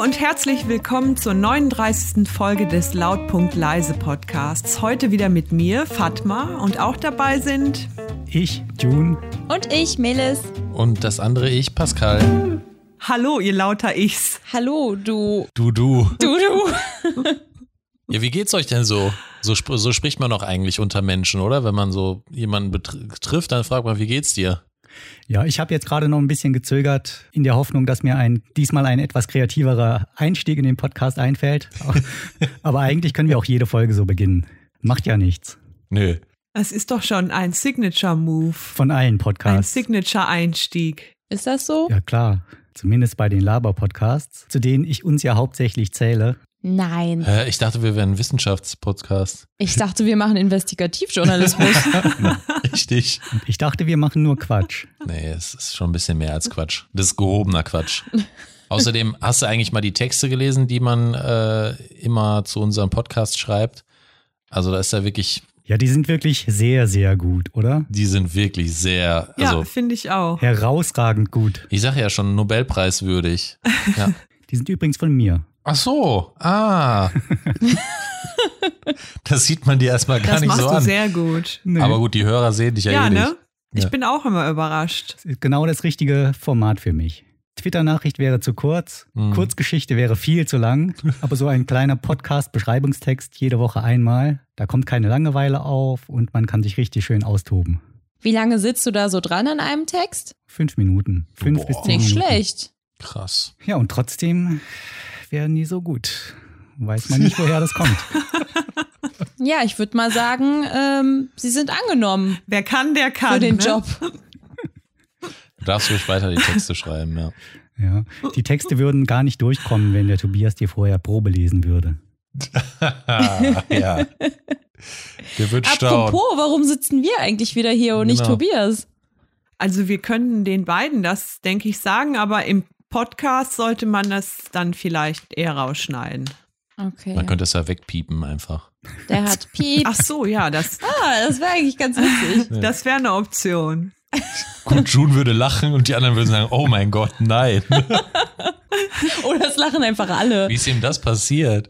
und herzlich willkommen zur 39. Folge des Lautpunkt Leise Podcasts. Heute wieder mit mir, Fatma, und auch dabei sind ich, June. Und ich, Melis. Und das andere ich, Pascal. Hallo, ihr lauter Ichs. Hallo, du. Du, du. Du, du. ja, wie geht's euch denn so? So, so spricht man doch eigentlich unter Menschen, oder? Wenn man so jemanden betrifft, dann fragt man, wie geht's dir? Ja, ich habe jetzt gerade noch ein bisschen gezögert in der Hoffnung, dass mir ein diesmal ein etwas kreativerer Einstieg in den Podcast einfällt. Aber eigentlich können wir auch jede Folge so beginnen. Macht ja nichts. Nö. Es ist doch schon ein Signature-Move. Von allen Podcasts. Ein Signature-Einstieg. Ist das so? Ja, klar. Zumindest bei den Laber-Podcasts, zu denen ich uns ja hauptsächlich zähle. Nein. Hä, ich dachte, wir wären ein Wissenschaftspodcast. Ich dachte, wir machen Investigativjournalismus. Richtig. Ich dachte, wir machen nur Quatsch. Nee, es ist schon ein bisschen mehr als Quatsch. Das ist gehobener Quatsch. Außerdem, hast du eigentlich mal die Texte gelesen, die man äh, immer zu unserem Podcast schreibt? Also da ist ja wirklich. Ja, die sind wirklich sehr, sehr gut, oder? Die sind wirklich sehr. Also, ja, finde ich auch. Herausragend gut. Ich sage ja schon Nobelpreiswürdig. Ja. die sind übrigens von mir. Ach so, ah. das sieht man dir erstmal gar das nicht so an. Das machst du sehr gut. Nee. Aber gut, die Hörer sehen dich ja, ja eh ne? nicht. Ich ja. bin auch immer überrascht. Das ist genau das richtige Format für mich. Twitter-Nachricht wäre zu kurz, mhm. Kurzgeschichte wäre viel zu lang, aber so ein kleiner Podcast-Beschreibungstext jede Woche einmal, da kommt keine Langeweile auf und man kann sich richtig schön austoben. Wie lange sitzt du da so dran an einem Text? Fünf Minuten. Fünf Boah. bis zehn Nicht Minuten. schlecht. Krass. Ja, und trotzdem wäre nie so gut. Weiß man nicht, woher das kommt. Ja, ich würde mal sagen, ähm, sie sind angenommen. Wer kann, der kann. Für den ne? Job. Du darfst ruhig weiter die Texte schreiben, ja. Ja, die Texte würden gar nicht durchkommen, wenn der Tobias dir vorher Probe lesen würde. ja. Der wird staunen. Apropos, warum sitzen wir eigentlich wieder hier und nicht Genau. Tobias? Also wir können den beiden das, denke ich, sagen, aber im Podcast sollte man das dann vielleicht eher rausschneiden. Okay. Man könnte es ja wegpiepen einfach. Der hat Piep. Ach so, ja, das, Ah, das wäre eigentlich ganz witzig. das wäre eine Option. Und June würde lachen und die anderen würden sagen, oh mein Gott, nein. Oder es lachen einfach alle. Wie ist ihm das passiert?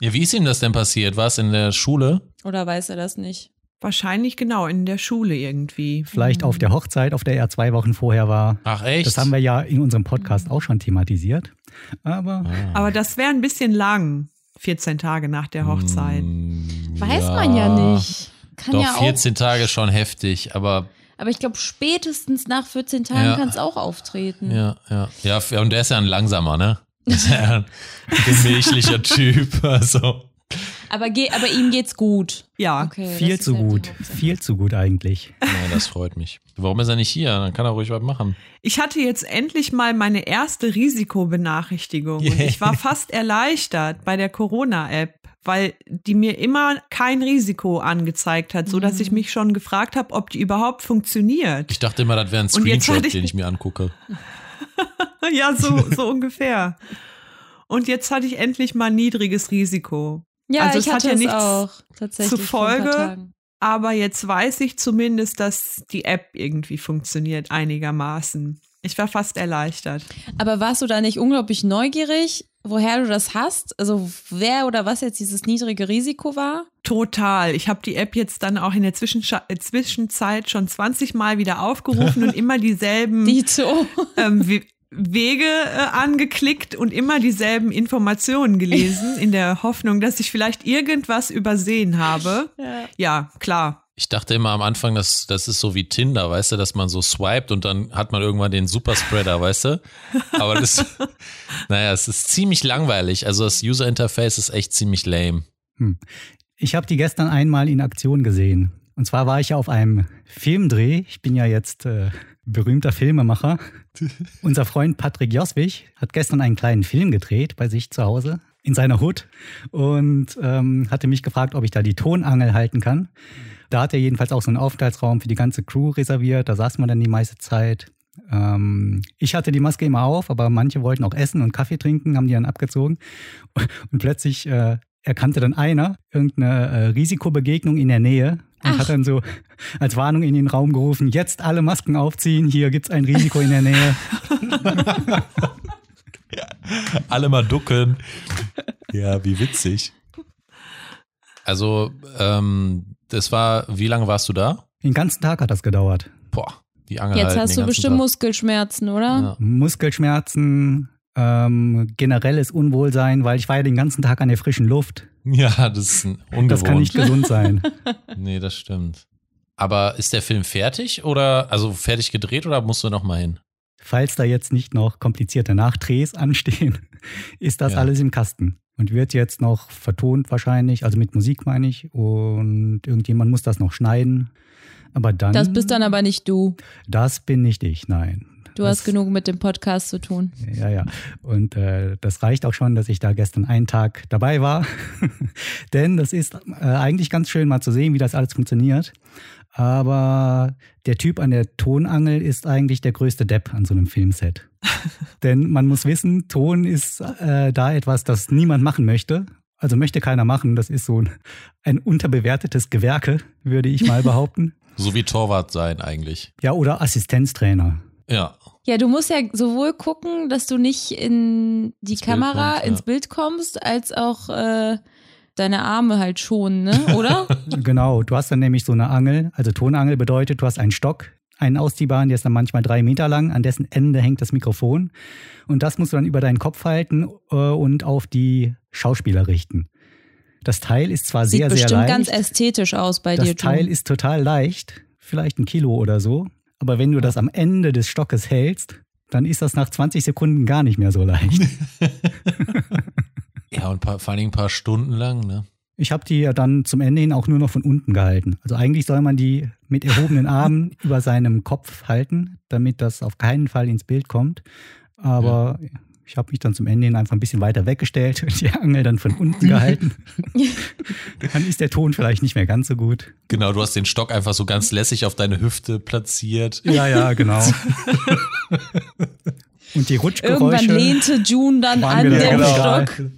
Ja, wie ist ihm das denn passiert? War es in der Schule? Oder weiß er das nicht? Wahrscheinlich genau in der Schule irgendwie. Vielleicht auf der Hochzeit, auf der er zwei Wochen vorher war. Ach echt? Das haben wir ja in unserem Podcast auch schon thematisiert. Aber Ah. Aber das wäre ein bisschen lang, 14 Tage nach der Hochzeit. Mm, Weiß man ja nicht. Kann Doch, ja auch. 14 Tage schon heftig, aber Aber ich glaube, spätestens nach 14 Tagen Ja. kann es auch auftreten. ja, ja. Ja, und der ist ja ein langsamer, ne? Das ist ja ein gemächlicher Typ, also. Aber, ge aber ihm geht's gut. Ja, Okay, viel zu gut. Viel zu gut eigentlich. Ja, das freut mich. Warum ist er nicht hier? Dann kann er ruhig was machen. ich hatte jetzt endlich mal meine erste Risikobenachrichtigung und Yeah. ich war fast erleichtert bei der Corona-App, weil die mir immer kein Risiko angezeigt hat, so dass ich mich schon gefragt habe, ob die überhaupt funktioniert. Ich dachte immer, das wäre ein Und Screenshot, ich- den ich mir angucke. ja, so, so ungefähr. Und jetzt hatte ich endlich mal niedriges Risiko. Ja, Also ich es hat hatte ja nichts auch zufolge. Tagen. Aber jetzt weiß ich zumindest, dass die App irgendwie funktioniert einigermaßen. Ich war fast erleichtert. Aber warst du da nicht unglaublich neugierig, woher du das hast? Also wer oder was jetzt dieses niedrige Risiko war? Total. Ich habe die App jetzt dann auch in der Zwischenscha äh, Zwischenzeit schon 20 Mal wieder aufgerufen und immer dieselben ähm, Wege äh, angeklickt und immer dieselben Informationen gelesen, in der Hoffnung, dass ich vielleicht irgendwas übersehen habe. Ja. Ja, klar. Ich dachte immer am Anfang, dass das ist so wie Tinder, weißt du, dass man so swiped und dann hat man irgendwann den Superspreader, weißt du? Aber das, naja, es ist ziemlich langweilig. Also das User Interface ist echt ziemlich lame. Ich habe die gestern einmal in Aktion gesehen. Und zwar war ich ja auf einem Filmdreh. Ich bin ja jetzt äh, berühmter Filmemacher. Unser Freund Patrick Joswig hat gestern einen kleinen Film gedreht bei sich zu Hause in seiner Hut und ähm, hatte mich gefragt, ob ich da die Tonangel halten kann. Da hat er jedenfalls auch so einen Aufenthaltsraum für die ganze Crew reserviert. Da saß man dann die meiste Zeit. Ähm, ich hatte die Maske immer auf, aber manche wollten auch essen und Kaffee trinken, haben die dann abgezogen. Und plötzlich äh, erkannte dann einer irgendeine äh, Risikobegegnung in der Nähe und Ach. hat dann so als Warnung in den Raum gerufen, jetzt alle Masken aufziehen, hier gibt's ein Risiko in der Nähe. Alle mal ducken. Ja, wie witzig. Also, ähm, das war, wie lange warst du da? Den ganzen Tag hat das gedauert. Boah, die Angel Jetzt hast du bestimmt Tag. Muskelschmerzen, oder? Ja. Muskelschmerzen, ähm, generelles Unwohlsein, weil ich war ja den ganzen Tag an der frischen Luft. ja, das ist ein ungewohnt. Das kann nicht gesund sein. Nee, das stimmt. Aber ist der Film fertig oder, also fertig gedreht oder musst du noch mal hin? Falls da jetzt nicht noch komplizierte Nachdrehs anstehen, ist das Ja. alles im Kasten. Und wird jetzt noch vertont wahrscheinlich, also mit Musik meine ich. Und irgendjemand muss das noch schneiden. Aber dann. Das bist dann aber nicht du. Das bin nicht ich, nein. Du das, hast genug mit dem Podcast zu tun. Ja, ja. Und äh, das reicht auch schon, dass ich da gestern einen Tag dabei war. Denn das ist äh, eigentlich ganz schön mal zu sehen, wie das alles funktioniert. Aber der Typ an der Tonangel ist eigentlich der größte Depp an so einem Filmset. Denn man muss wissen, Ton ist äh, da etwas, das niemand machen möchte. Also möchte keiner machen. Das ist so ein, ein unterbewertetes Gewerke, würde ich mal behaupten. So wie Torwart sein eigentlich. Ja, oder Assistenztrainer. Ja. Ja, du musst ja sowohl gucken, dass du nicht in die Ins Bild Kamera, kommst, ja. ins Bild kommst, als auch äh, deine Arme halt schonen, ne? Oder? Genau, du hast dann nämlich so eine Angel. Also Tonangel bedeutet, du hast einen Stock, einen ausziehbaren, der ist dann manchmal drei Meter lang, an dessen Ende hängt das Mikrofon. Und das musst du dann über deinen Kopf halten äh, und auf die Schauspieler richten. Das Teil ist zwar Sieht sehr, sehr bestimmt leicht. ganz ästhetisch aus bei das dir, Teil du. ist total leicht, vielleicht ein Kilo oder so. Aber wenn du das am Ende des Stockes hältst, dann ist das nach 20 Sekunden gar nicht mehr so leicht. Ja, und paar, vor allen Dingen ein paar Stunden lang, ne? Ich habe die ja dann zum Ende hin auch nur noch von unten gehalten. Also eigentlich soll man die mit erhobenen Armen über seinem Kopf halten, damit das auf keinen Fall ins Bild kommt. Aber ich habe mich dann zum Ende hin einfach ein bisschen weiter weggestellt und die Angel dann von unten gehalten. dann ist der Ton vielleicht nicht mehr ganz so gut. Genau, du hast den Stock einfach so ganz lässig auf deine Hüfte platziert. Ja, ja, genau. und die Rutschgeräusche. Irgendwann lehnte June dann an dann dem. Stock.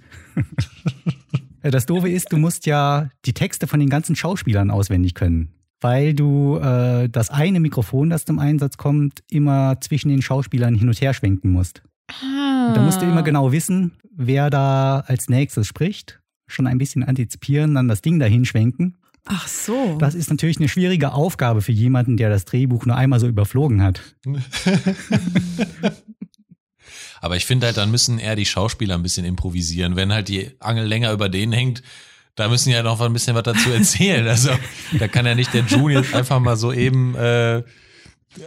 Das Doofe ist, du musst ja die Texte von den ganzen Schauspielern auswendig können. Weil du äh, das eine Mikrofon, das zum Einsatz kommt, immer zwischen den Schauspielern hin und her schwenken musst. Ah. Da musst du immer genau wissen, wer da als nächstes spricht. Schon ein bisschen antizipieren, dann das Ding dahin schwenken. Ach so. Das ist natürlich eine schwierige Aufgabe für jemanden, der das Drehbuch nur einmal so überflogen hat. Aber ich finde halt, dann müssen eher die Schauspieler ein bisschen improvisieren. Wenn halt die Angel länger über denen hängt, da müssen die ja noch ein bisschen was dazu erzählen. Also da kann ja nicht der Junior einfach mal so eben äh,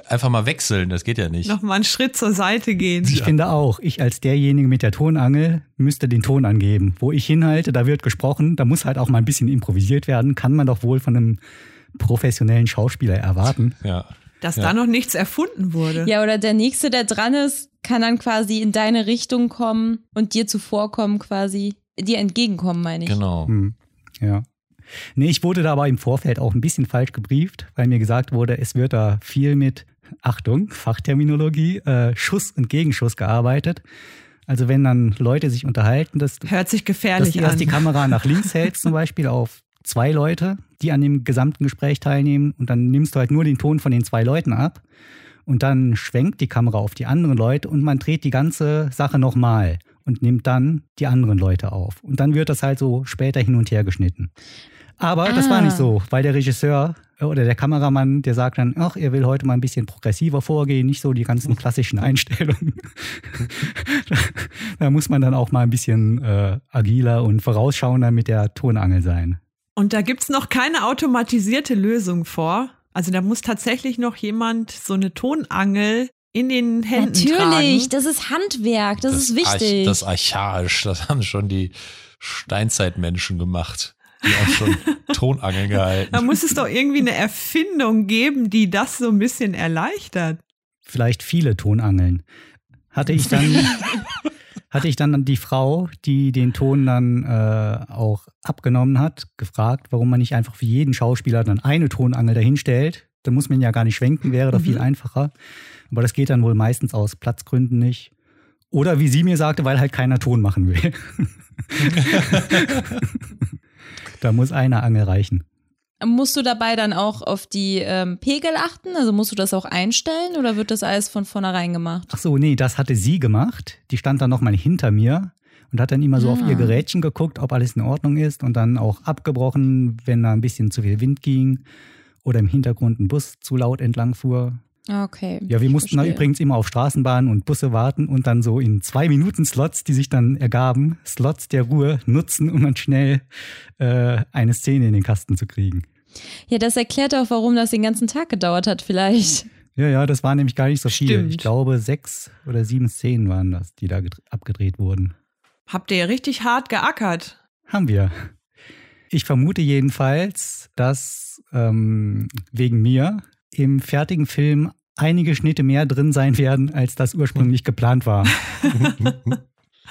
einfach mal wechseln. Das geht ja nicht. Noch mal einen Schritt zur Seite gehen. Ich finde auch, ich als derjenige mit der Tonangel müsste den Ton angeben. Wo ich hinhalte, da wird gesprochen, da muss halt auch mal ein bisschen improvisiert werden. Kann man doch wohl von einem professionellen Schauspieler erwarten. Ja. Dass Ja. da noch nichts erfunden wurde. Ja, oder der Nächste, der dran ist, kann dann quasi in deine Richtung kommen und dir zuvorkommen quasi. Dir entgegenkommen, meine ich. Genau. Hm, ja. Nee, ich wurde da aber im Vorfeld auch ein bisschen falsch gebrieft, weil mir gesagt wurde, es wird da viel mit, Achtung, Fachterminologie, äh, Schuss und Gegenschuss gearbeitet. Also wenn dann Leute sich unterhalten, dass, Hört sich dass gefährlich du erst an. die Kamera nach links hältst, zum Beispiel auf zwei Leute, die an dem gesamten Gespräch teilnehmen und dann nimmst du halt nur den Ton von den zwei Leuten ab und dann schwenkt die Kamera auf die anderen Leute und man dreht die ganze Sache nochmal und nimmt dann die anderen Leute auf. Und dann wird das halt so später hin und her geschnitten. Aber das war Ah. nicht so, weil der Regisseur äh, oder der Kameramann, der sagt dann, ach, er will heute mal ein bisschen progressiver vorgehen, nicht so die ganzen klassischen Einstellungen. da muss man dann auch mal ein bisschen äh, agiler und vorausschauender mit der Tonangel sein. Und da gibt's noch keine automatisierte Lösung vor. Also da muss tatsächlich noch jemand so eine Tonangel in den Händen Natürlich, tragen. das ist Handwerk, das, ist Arch- wichtig. das ist archaisch. Das haben schon die Steinzeitmenschen gemacht. Die haben schon Tonangeln gehalten. Da muss es doch irgendwie eine Erfindung geben, die das so ein bisschen erleichtert. Vielleicht viele Tonangeln. Hatte ich dann, hatte ich dann die Frau, die den Ton dann äh, auch abgenommen hat, gefragt, warum man nicht einfach für jeden Schauspieler dann eine Tonangel dahinstellt. Da muss man ja gar nicht schwenken, wäre doch viel einfacher. Aber das geht dann wohl meistens aus Platzgründen nicht. Oder wie sie mir sagte, weil halt keiner Ton machen will. da muss eine Angel reichen. Musst du dabei dann auch auf die ähm, Pegel achten? Also musst du das auch einstellen oder wird das alles von vornherein gemacht? Ach so, nee, das hatte sie gemacht. Die stand dann nochmal hinter mir und hat dann immer so Ah. auf ihr Gerätchen geguckt, ob alles in Ordnung ist und dann auch abgebrochen, wenn da ein bisschen zu viel Wind ging oder im Hintergrund ein Bus zu laut entlang fuhr. Ah, Okay. Ja, wir mussten da verstehe. übrigens immer auf Straßenbahnen und Busse warten und dann so in zwei Minuten Slots, die sich dann ergaben, Slots der Ruhe nutzen, um dann schnell äh, eine Szene in den Kasten zu kriegen. Ja, das erklärt auch, warum das den ganzen Tag gedauert hat, vielleicht. Ja, ja, das war nämlich gar nicht so viel. Stimmt. Ich glaube, sechs oder sieben Szenen waren das, die da gedr- abgedreht wurden. Habt ihr richtig hart geackert? Haben wir. Ich vermute jedenfalls, dass ähm, wegen mir im fertigen Film einige Schnitte mehr drin sein werden, als das ursprünglich geplant war.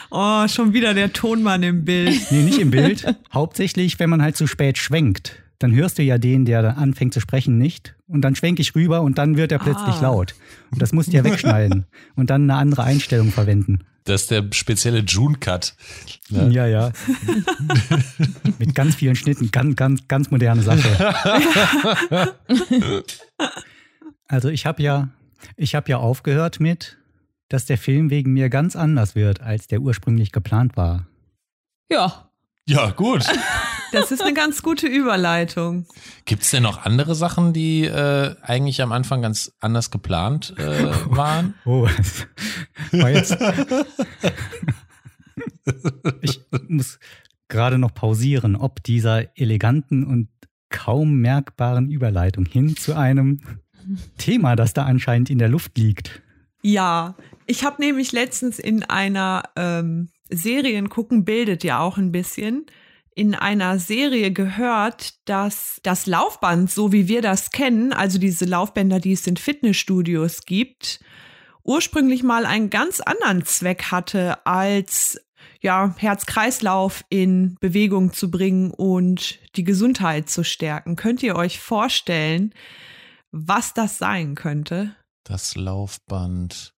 Oh, schon wieder der Tonmann im Bild. Nee, nicht im Bild. Hauptsächlich, wenn man halt zu spät schwenkt. Dann hörst du ja den, der da anfängt zu sprechen, nicht. Und dann schwenke ich rüber und dann wird er plötzlich Ah. laut. Und das musst du ja wegschneiden und dann eine andere Einstellung verwenden. Das ist der spezielle June-Cut. Ja, ja. ja. Mit ganz vielen Schnitten, ganz, ganz, ganz moderne Sache. Also ich habe ja, ich habe ja aufgehört mit, dass der Film wegen mir ganz anders wird, als der ursprünglich geplant war. Ja. Ja, gut. Das ist eine ganz gute Überleitung. Gibt es denn noch andere Sachen, die äh, eigentlich am Anfang ganz anders geplant äh, waren? Oh, das war jetzt. Ich muss gerade noch pausieren, ob dieser eleganten und kaum merkbaren Überleitung hin zu einem Thema, das da anscheinend in der Luft liegt. Ja, ich habe nämlich letztens in einer ähm, Serien gucken bildet ja auch ein bisschen in einer Serie gehört, dass das Laufband, so wie wir das kennen, also diese Laufbänder, die es in Fitnessstudios gibt, ursprünglich mal einen ganz anderen Zweck hatte, als ja, Herz-Kreislauf in Bewegung zu bringen und die Gesundheit zu stärken. Könnt ihr euch vorstellen, was das sein könnte? Das Laufband.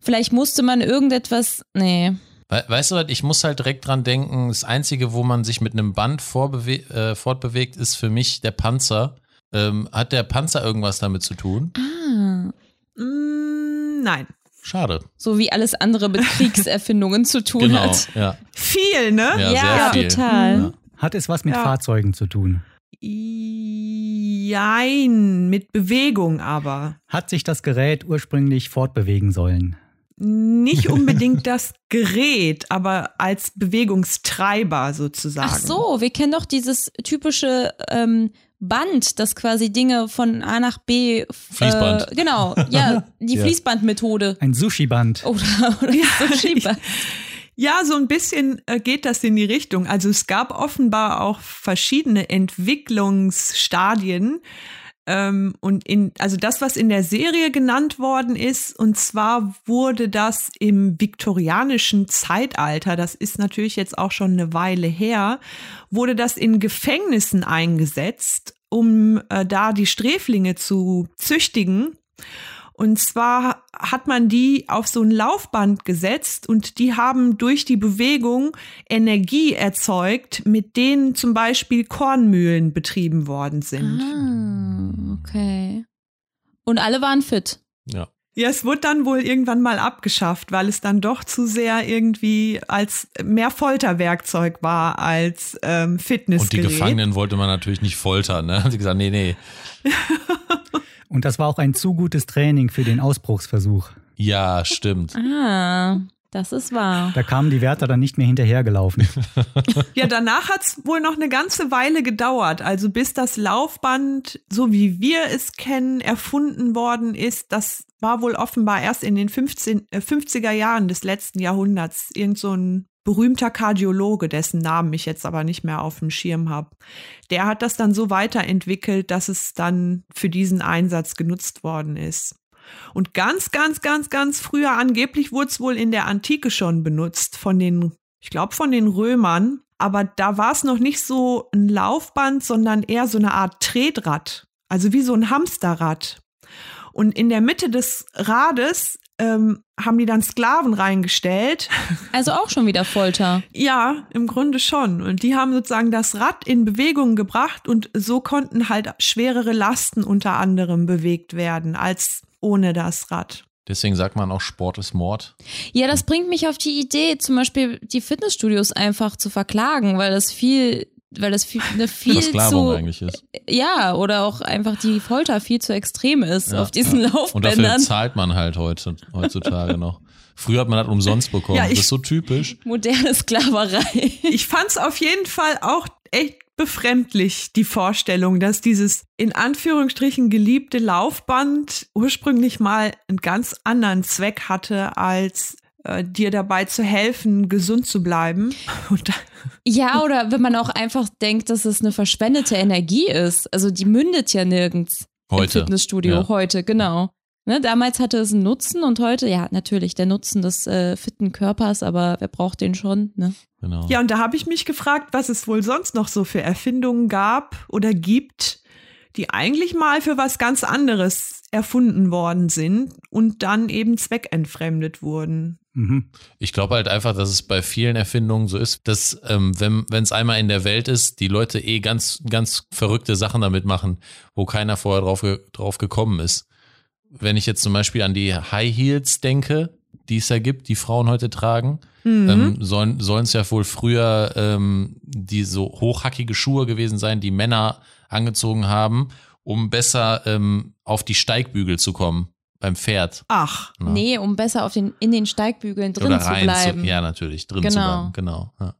Vielleicht musste man irgendetwas. Nee. We weißt du was, ich muss halt direkt dran denken, das Einzige, wo man sich mit einem Band vorbewe äh, fortbewegt, ist für mich der Panzer. Ähm, hat der Panzer irgendwas damit zu tun? Ah. Mm, nein. Schade. So wie alles andere mit Kriegserfindungen zu tun Genau, hat. ja. Viel, ne? Ja, Ja, sehr viel. total. Ja. Hat es was mit Ja. Fahrzeugen zu tun? Jein, mit Bewegung aber. Hat sich das Gerät ursprünglich fortbewegen sollen? Nicht unbedingt das Gerät, aber als Bewegungstreiber sozusagen. Ach so, wir kennen doch dieses typische ähm, Band, das quasi Dinge von A nach B. Äh, Fließband. genau, ja, die Ja. Fließbandmethode. Ein Sushi-Band. Oder, oder Sushi-Band. Ja, so ein bisschen äh, geht das in die Richtung. Also es gab offenbar auch verschiedene Entwicklungsstadien. Ähm, und in, also das, was in der Serie genannt worden ist, und zwar wurde das im viktorianischen Zeitalter, das ist natürlich jetzt auch schon eine Weile her, wurde das in Gefängnissen eingesetzt, um äh, da die Sträflinge zu züchtigen. Und zwar hat man die auf so ein Laufband gesetzt und die haben durch die Bewegung Energie erzeugt, mit denen zum Beispiel Kornmühlen betrieben worden sind. Ah, okay. Und alle waren fit. ja. Ja, es wurde dann wohl irgendwann mal abgeschafft, weil es dann doch zu sehr irgendwie als mehr Folterwerkzeug war als ähm, Und die. Gefangenen wollte man natürlich nicht foltern. Ne? Haben sie gesagt, nee, nee. Und das war auch ein zu gutes Training für den Ausbruchsversuch. Ja, stimmt. Ah, das ist wahr. Da kamen die Wärter dann nicht mehr hinterhergelaufen. Ja, danach hat's wohl noch eine ganze Weile gedauert. Also bis das Laufband, so wie wir es kennen, erfunden worden ist, das war wohl offenbar erst in den 15, äh, 50er Jahren des letzten Jahrhunderts. Irgend so ein berühmter Kardiologe, dessen Namen ich jetzt aber nicht mehr auf dem Schirm habe. Der hat das dann so weiterentwickelt, dass es dann für diesen Einsatz genutzt worden ist. Und ganz, ganz, ganz, ganz früher angeblich wurde es wohl in der Antike schon benutzt von den, ich glaube, von den Römern. Aber da war es noch nicht so ein Laufband, sondern eher so eine Art Tretrad. Also wie so ein Hamsterrad. Und in der Mitte des Rades ähm, haben die dann Sklaven reingestellt. Also auch schon wieder Folter. Ja, im Grunde schon. Und die haben sozusagen das Rad in Bewegung gebracht und so konnten halt schwerere Lasten unter anderem bewegt werden als ohne das Rad. Deswegen sagt man auch, Sport ist Mord. Ja, das bringt mich auf die Idee, zum Beispiel die Fitnessstudios einfach zu verklagen, weil das viel, weil das viel, eine viel Versklavung zu, eigentlich ist. ja, oder auch einfach die Folter viel zu extrem ist Ja, auf diesen ja. Und dafür Laufbändern. zahlt man halt heute, heutzutage noch. Früher hat man das umsonst bekommen. Ja, ich- das ist so typisch. Moderne Sklaverei. Ich fand's auf jeden Fall auch echt befremdlich, die Vorstellung, dass dieses in Anführungsstrichen geliebte Laufband ursprünglich mal einen ganz anderen Zweck hatte, als äh, dir dabei zu helfen, gesund zu bleiben. Und da, Ja, oder wenn man auch einfach denkt, dass es eine verschwendete Energie ist. Also die mündet ja nirgends Heute. im Fitnessstudio Ja. heute, genau. Ne, damals hatte es einen Nutzen und heute, ja, natürlich der Nutzen des äh, fitten Körpers, aber wer braucht den schon? Ne? Genau. ja, und da habe ich mich gefragt, was es wohl sonst noch so für Erfindungen gab oder gibt, die eigentlich mal für was ganz anderes erfunden worden sind und dann eben zweckentfremdet wurden. Mhm. Ich glaube halt einfach, dass es bei vielen Erfindungen so ist, dass ähm, wenn es einmal in der Welt ist, die Leute eh ganz, ganz verrückte Sachen damit machen, wo keiner vorher drauf, ge drauf gekommen ist. Wenn ich jetzt zum Beispiel an die High Heels denke, die es ja gibt, die Frauen heute tragen, Mhm. ähm, sollen sollen es ja wohl früher ähm, die so hochhackige Schuhe gewesen sein, die Männer angezogen haben, um besser ähm, auf die Steigbügel zu kommen beim Pferd. Ach, ne? Nee, um besser auf den, in den Steigbügeln drin Oder zu rein bleiben. ja, natürlich, drin zu Genau. bleiben. Genau. Ja.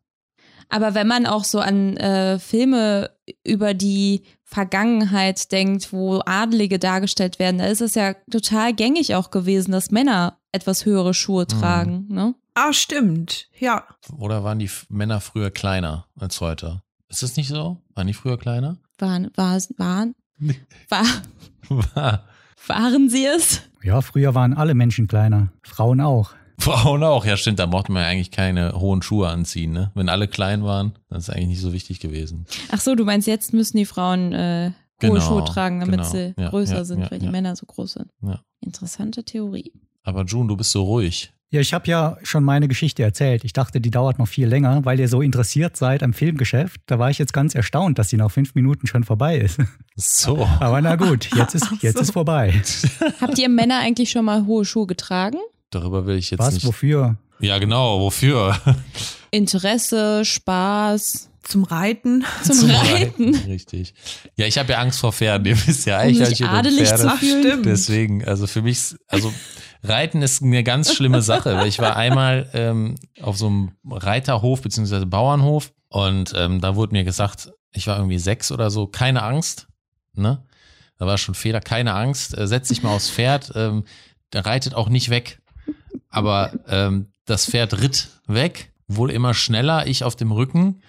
Aber wenn man auch so an äh, Filme über die Vergangenheit denkt, wo Adlige dargestellt werden, da ist es ja total gängig auch gewesen, dass Männer etwas höhere Schuhe Mhm. tragen. Ne? ah, stimmt. Ja. Oder waren die Männer früher kleiner als heute? Ist das nicht so? Waren die früher kleiner? Waren, war, waren, Nee. war, waren sie es? Ja, früher waren alle Menschen kleiner. Frauen auch. Frauen auch, ja stimmt, da brauchte man ja eigentlich keine hohen Schuhe anziehen, ne? Wenn alle klein waren, dann ist eigentlich nicht so wichtig gewesen. Ach so, du meinst, jetzt müssen die Frauen äh, hohe Genau, Schuhe tragen, damit genau. sie Ja, größer ja, sind, ja, weil die. Männer so groß sind. Ja. Interessante Theorie. Aber June, du bist so ruhig. Ja, ich habe ja schon meine Geschichte erzählt. Ich dachte, die dauert noch viel länger, weil ihr so interessiert seid am Filmgeschäft. Da war ich jetzt ganz erstaunt, dass die nach fünf Minuten schon vorbei ist. So. Aber na gut, jetzt ist, jetzt so. ist vorbei. Habt ihr Männer eigentlich schon mal hohe Schuhe getragen? Darüber will ich jetzt Was, nicht. wofür? Ja, genau, wofür? Interesse, Spaß, Zum Reiten. zum, Reiten. Richtig. Ja, ich habe ja Angst vor Pferden. Ihr wisst ja, Um ich halte adelig Pferde. zu Ach, fühlen. stimmt. Deswegen, also für mich, also Reiten ist eine ganz schlimme Sache. Weil ich war einmal ähm, auf so einem Reiterhof beziehungsweise Bauernhof und ähm, da wurde mir gesagt, ich war irgendwie sechs oder so, keine Angst, ne? Da war schon Fehler, keine Angst, äh, setz dich mal aufs Pferd, ähm, der reitet auch nicht weg. Aber ähm, das Pferd ritt weg, wohl immer schneller, ich auf dem Rücken.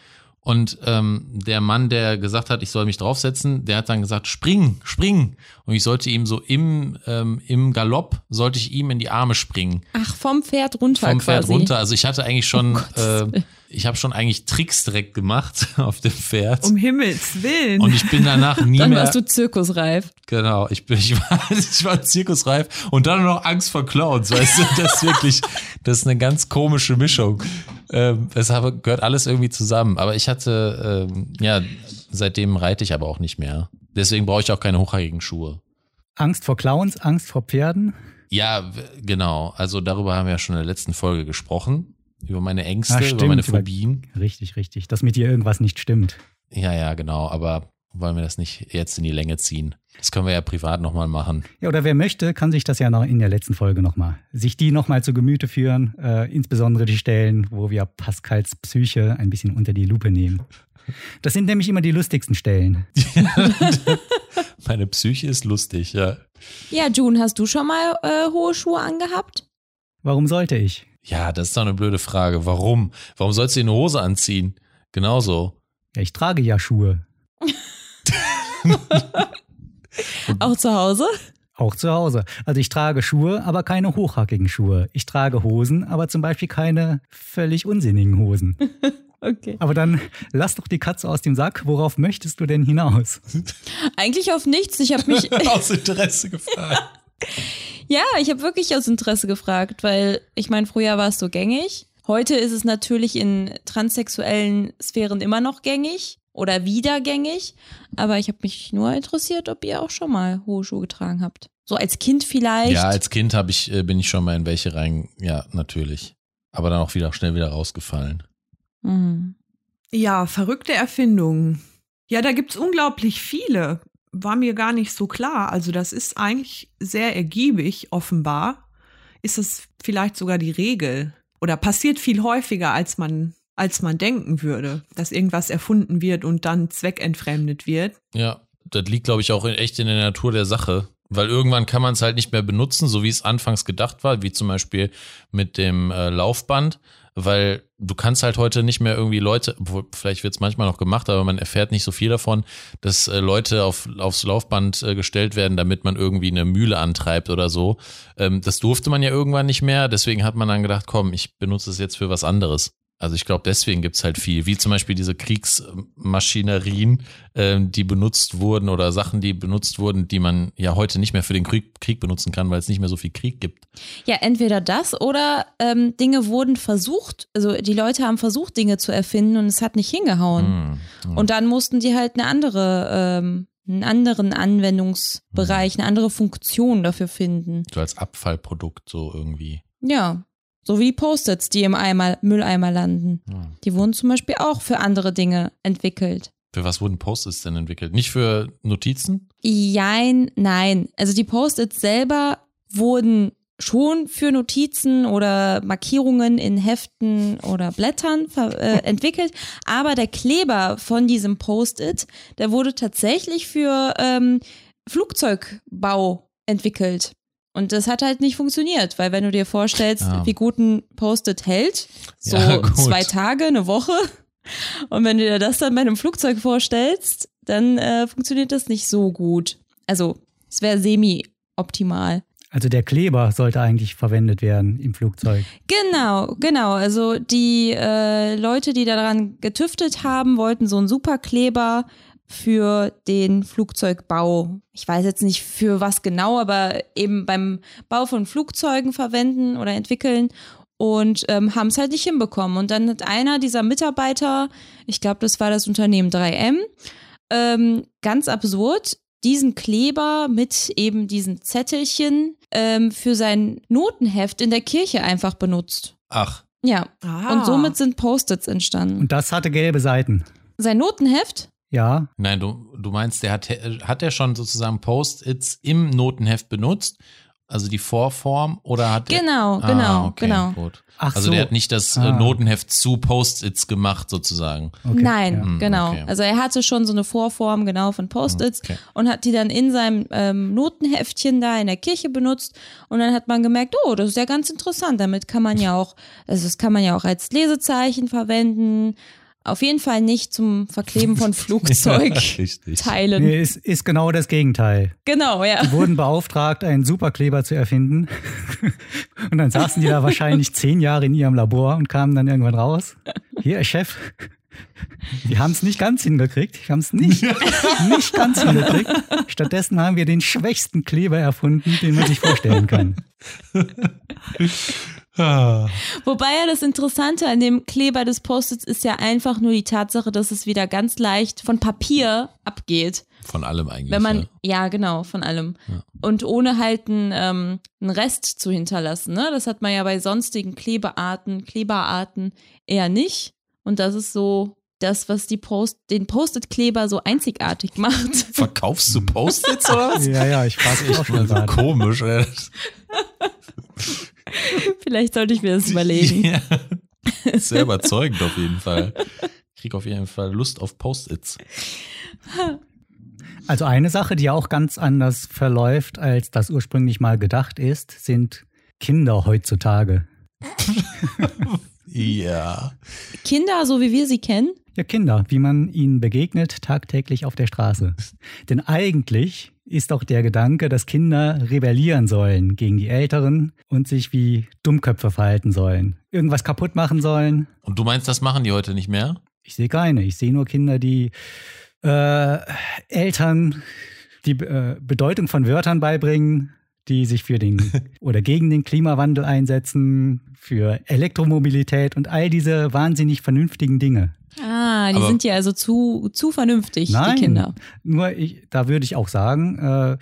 Und ähm, der Mann, der gesagt hat, ich soll mich draufsetzen, der hat dann gesagt, spring, spring. Und ich sollte ihm so im, ähm, im Galopp, sollte ich ihm in die Arme springen. Ach, vom Pferd runter Vom quasi. Pferd runter. Also ich hatte eigentlich schon, Gottes äh, ich habe schon eigentlich Tricks direkt gemacht auf dem Pferd. Um Himmels Willen. Und ich bin danach nie Dann mehr. warst du zirkusreif. Genau, ich bin, ich war, ich war zirkusreif und dann noch Angst vor Clowns, weißt du, das ist wirklich, das ist eine ganz komische Mischung. Ähm, es habe- gehört alles irgendwie zusammen, aber ich hatte, ähm, ja, seitdem reite ich aber auch nicht mehr. Deswegen brauche ich auch keine hochhackigen Schuhe. Angst vor Clowns, Angst vor Pferden? Ja, genau, also darüber haben wir ja schon in der letzten Folge gesprochen, über meine Ängste, Ah, über meine über- Phobien. Richtig, richtig. Dass mit dir irgendwas nicht stimmt. Ja, ja, genau, aber wollen wir das nicht jetzt in die Länge ziehen? Das können wir ja privat nochmal machen. Ja, oder wer möchte, kann sich das ja noch in der letzten Folge nochmal, sich die nochmal zu Gemüte führen, äh, insbesondere die Stellen, wo wir Pascals Psyche ein bisschen unter die Lupe nehmen. Das sind nämlich immer die lustigsten Stellen. Meine Psyche ist lustig, ja. Ja, June, hast du schon mal äh, hohe Schuhe angehabt? Warum sollte ich? Ja, das ist doch eine blöde Frage. Warum? Warum sollst du dir eine Hose anziehen? Genauso. Ja, ich trage ja Schuhe. Auch zu Hause? Auch zu Hause. Also ich trage Schuhe, aber keine hochhackigen Schuhe. Ich trage Hosen, aber zum Beispiel keine völlig unsinnigen Hosen. Okay. Aber dann lass doch die Katze aus dem Sack. Worauf möchtest du denn hinaus? Eigentlich auf nichts. Ich habe mich, Aus Interesse gefragt. Ja, ich habe wirklich aus Interesse gefragt, weil ich meine, früher war es so gängig. Heute ist es natürlich in transsexuellen Sphären immer noch gängig oder wieder gängig. Aber ich habe mich nur interessiert, ob ihr auch schon mal hohe Schuhe getragen habt. So als Kind vielleicht. Ja, als Kind hab ich, äh, bin ich schon mal in welche rein. Ja, natürlich. Aber dann auch wieder schnell wieder rausgefallen. Mhm. Ja, verrückte Erfindungen. Ja, da gibt's unglaublich viele. War mir gar nicht so klar. Also das ist eigentlich sehr ergiebig, offenbar. Ist es vielleicht sogar die Regel? Oder passiert viel häufiger, als man, als man denken würde, dass irgendwas erfunden wird und dann zweckentfremdet wird. Ja, das liegt, glaube ich, auch in, echt in der Natur der Sache. Weil irgendwann kann man es halt nicht mehr benutzen, so wie es anfangs gedacht war, wie zum Beispiel mit dem äh, Laufband, weil du kannst halt heute nicht mehr irgendwie Leute, vielleicht wird es manchmal noch gemacht, aber man erfährt nicht so viel davon, dass äh, Leute auf, aufs Laufband äh, gestellt werden, damit man irgendwie eine Mühle antreibt oder so. Ähm, das durfte man ja irgendwann nicht mehr, deswegen hat man dann gedacht, komm, ich benutze es jetzt für was anderes. Also ich glaube, deswegen gibt's halt viel, wie zum Beispiel diese Kriegsmaschinerien, ähm, die benutzt wurden oder Sachen, die benutzt wurden, die man ja heute nicht mehr für den Krieg, Krieg benutzen kann, weil es nicht mehr so viel Krieg gibt. Ja, entweder das oder ähm, Dinge wurden versucht, also die Leute haben versucht, Dinge zu erfinden und es hat nicht hingehauen. Hm, hm. Und dann mussten die halt eine andere, ähm, einen anderen Anwendungsbereich, eine andere Funktion dafür finden. so als Abfallprodukt so irgendwie. Ja. So wie Post-its, die im Eimer, Mülleimer landen. Ja. Die wurden zum Beispiel auch für andere Dinge entwickelt. Für was wurden Post-its denn entwickelt? Nicht für Notizen? Jein, nein. Also die Post-its selber wurden schon für Notizen oder Markierungen in Heften oder Blättern äh, entwickelt, aber der Kleber von diesem Post-it, der wurde tatsächlich für ähm, Flugzeugbau entwickelt. Und das hat halt nicht funktioniert, weil wenn du dir vorstellst, Ja. wie gut ein Post-it hält, so Ja, zwei Tage, eine Woche, und wenn du dir das dann bei einem Flugzeug vorstellst, dann äh, funktioniert das nicht so gut. Also es wäre semi-optimal. Also der Kleber sollte eigentlich verwendet werden im Flugzeug. Genau, genau. Also die äh, Leute, die daran getüftet haben, wollten so einen Superkleber für den Flugzeugbau. Ich weiß jetzt nicht für was genau, aber eben beim Bau von Flugzeugen verwenden oder entwickeln und ähm, haben es halt nicht hinbekommen. Und dann hat einer dieser Mitarbeiter, ich glaube, das war das Unternehmen 3M, ähm, ganz absurd, diesen Kleber mit eben diesen Zettelchen ähm, für sein Notenheft in der Kirche einfach benutzt. Ach, Ja. Ah. Und somit sind Post-its entstanden. Und das hatte gelbe Seiten. Sein Notenheft? Ja, nein, du, du meinst, der hat, hat er schon sozusagen Post-its im Notenheft benutzt? Also die Vorform oder hat er. Genau, Ah, genau, okay, genau. Gut. Ach also so. der hat nicht das Ah. Notenheft zu Post-its gemacht sozusagen. okay. Nein, Ja. Hm, genau. okay. Also er hatte schon so eine Vorform genau von Post-its Okay. und hat die dann in seinem ähm, Notenheftchen da in der Kirche benutzt und dann hat man gemerkt, oh, das ist ja ganz interessant. Damit kann man ja auch, also das kann man ja auch als Lesezeichen verwenden. Auf jeden Fall nicht zum Verkleben von Flugzeugteilen. Nee, ist, ist genau das Gegenteil. Genau, ja. Die wurden beauftragt, einen Superkleber zu erfinden. Und dann saßen die da wahrscheinlich zehn Jahre in ihrem Labor und kamen dann irgendwann raus. Hier, Chef, wir haben es nicht ganz hingekriegt. Wir haben es nicht, nicht ganz hingekriegt. Stattdessen haben wir den schwächsten Kleber erfunden, den man sich vorstellen kann. Wobei ja das Interessante an dem Kleber des Post-its ist ja einfach nur die Tatsache, dass es wieder ganz leicht von Papier abgeht. Von allem eigentlich. Wenn man, ja. ja, genau, von allem. Ja. Und ohne halt einen, ähm, einen Rest zu hinterlassen. Ne? Das hat man ja bei sonstigen Klebearten, Kleberarten eher nicht. Und das ist so das, was die Post, den Post-it-Kleber so einzigartig macht. Verkaufst du Post-its oder was? Ja, ja, ich frage mich auch schon so gerade. komisch, ey. Vielleicht sollte ich mir das überlegen. Ja. Sehr überzeugend auf jeden Fall. Ich krieg auf jeden Fall Lust auf Post-its. Also eine Sache, die auch ganz anders verläuft, als das ursprünglich mal gedacht ist, sind Kinder heutzutage. Ja. Kinder, so wie wir sie kennen, Ja, Kinder, wie man ihnen begegnet tagtäglich auf der Straße. Denn eigentlich ist doch der Gedanke, dass Kinder rebellieren sollen gegen die Älteren und sich wie Dummköpfe verhalten sollen. Irgendwas kaputt machen sollen. Und du meinst, das machen die heute nicht mehr? Ich sehe keine. Ich sehe nur Kinder, die äh, Eltern die äh, Bedeutung von Wörtern beibringen, die sich für den oder gegen den Klimawandel einsetzen, für Elektromobilität und all diese wahnsinnig vernünftigen Dinge. Ah, die Aber- sind ja also zu, zu vernünftig, Nein, die Kinder. nur ich, da würde ich auch sagen, äh,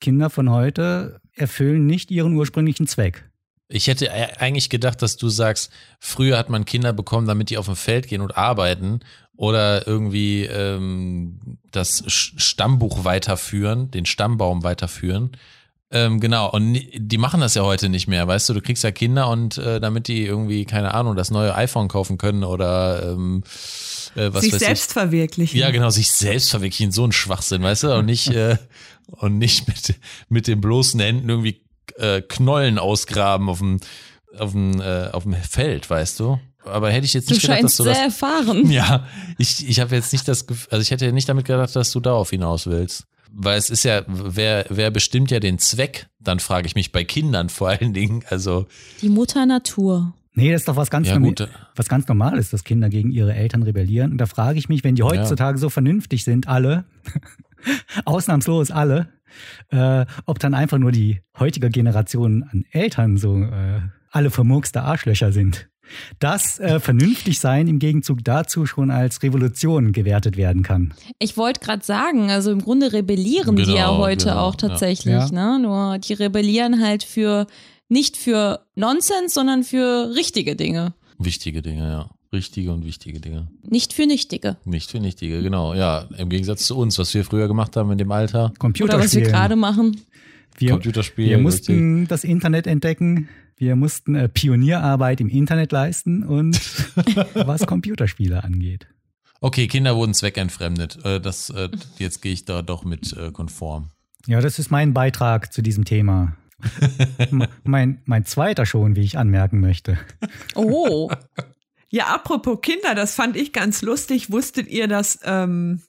Kinder von heute erfüllen nicht ihren ursprünglichen Zweck. Ich hätte e- eigentlich gedacht, dass du sagst, früher hat man Kinder bekommen, damit die auf dem Feld gehen und arbeiten oder irgendwie ähm, das Stammbuch weiterführen, den Stammbaum weiterführen. Ähm, genau, und die machen das ja heute nicht mehr, weißt du, du kriegst ja Kinder und äh, damit die irgendwie, keine Ahnung, das neue iPhone kaufen können oder ähm, äh, was sich selbst ich. verwirklichen. Ja, genau, sich selbst verwirklichen, so ein Schwachsinn, weißt du, und nicht, äh, und nicht mit, mit den bloßen Händen irgendwie äh, Knollen ausgraben auf dem, auf dem, äh, auf dem Feld, weißt du. Aber hätte ich jetzt Du nicht gedacht, dass du sehr das. erfahren. Ja, ich, ich habe jetzt nicht das Gefühl, also ich hätte nicht damit gedacht, dass du darauf hinaus willst. Weil es ist ja, wer, wer bestimmt ja den Zweck, dann frage ich mich bei Kindern vor allen Dingen. Also, Die Mutter Natur. Nee, das ist doch was ganz, ja norm- gut, was ganz Normales, dass Kinder gegen ihre Eltern rebellieren. Und da frage ich mich, wenn die heutzutage so vernünftig sind, alle, ausnahmslos alle, äh, ob dann einfach nur die heutige Generation an Eltern so äh, alle vermurkste Arschlöcher sind. Dass äh, vernünftig sein im Gegenzug dazu schon als Revolution gewertet werden kann. Ich wollte gerade sagen, also im Grunde rebellieren die ja Genau, heute genau, auch tatsächlich, ja. ne? Nur die rebellieren halt für nicht für Nonsens, sondern für richtige Dinge. wichtige Dinge, ja. Richtige und wichtige Dinge. Nicht für nichtige. Nicht für nichtige, genau. Ja, im Gegensatz zu uns, was wir früher gemacht haben in dem Alter. Oder was wir Computerspielen. gerade machen. wir, Computerspiele. wir richtig. mussten das Internet entdecken. Wir mussten äh, Pionierarbeit im Internet leisten und was Computerspiele angeht. Okay, Kinder wurden zweckentfremdet. Äh, Das, äh, jetzt gehe ich da doch mit äh, konform. Ja, das ist mein Beitrag zu diesem Thema. Mein, mein zweiter schon, wie ich anmerken möchte. Oh, Ja, apropos Kinder, das fand ich ganz lustig. Wusstet ihr, dass ähm,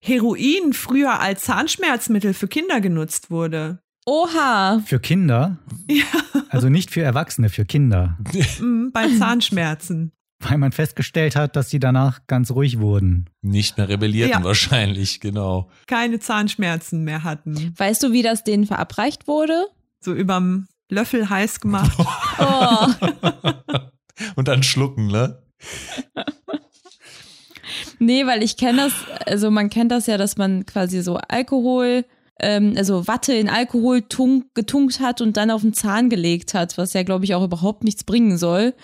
Heroin früher als Zahnschmerzmittel für Kinder genutzt wurde? Oha. Für Kinder, Ja, also nicht für Erwachsene, für Kinder. mm, bei Zahnschmerzen. Weil man festgestellt hat, dass sie danach ganz ruhig wurden. Nicht mehr rebellierten Ja. wahrscheinlich, genau. Keine Zahnschmerzen mehr hatten. Weißt du, wie das denen verabreicht wurde? So überm Löffel heiß gemacht. Oh, Und dann schlucken, ne? nee, weil ich kenne das, also man kennt das ja, dass man quasi so Alkohol, ähm, also Watte in Alkohol tunk, getunkt hat und dann auf den Zahn gelegt hat, was ja, glaube ich, auch überhaupt nichts bringen soll.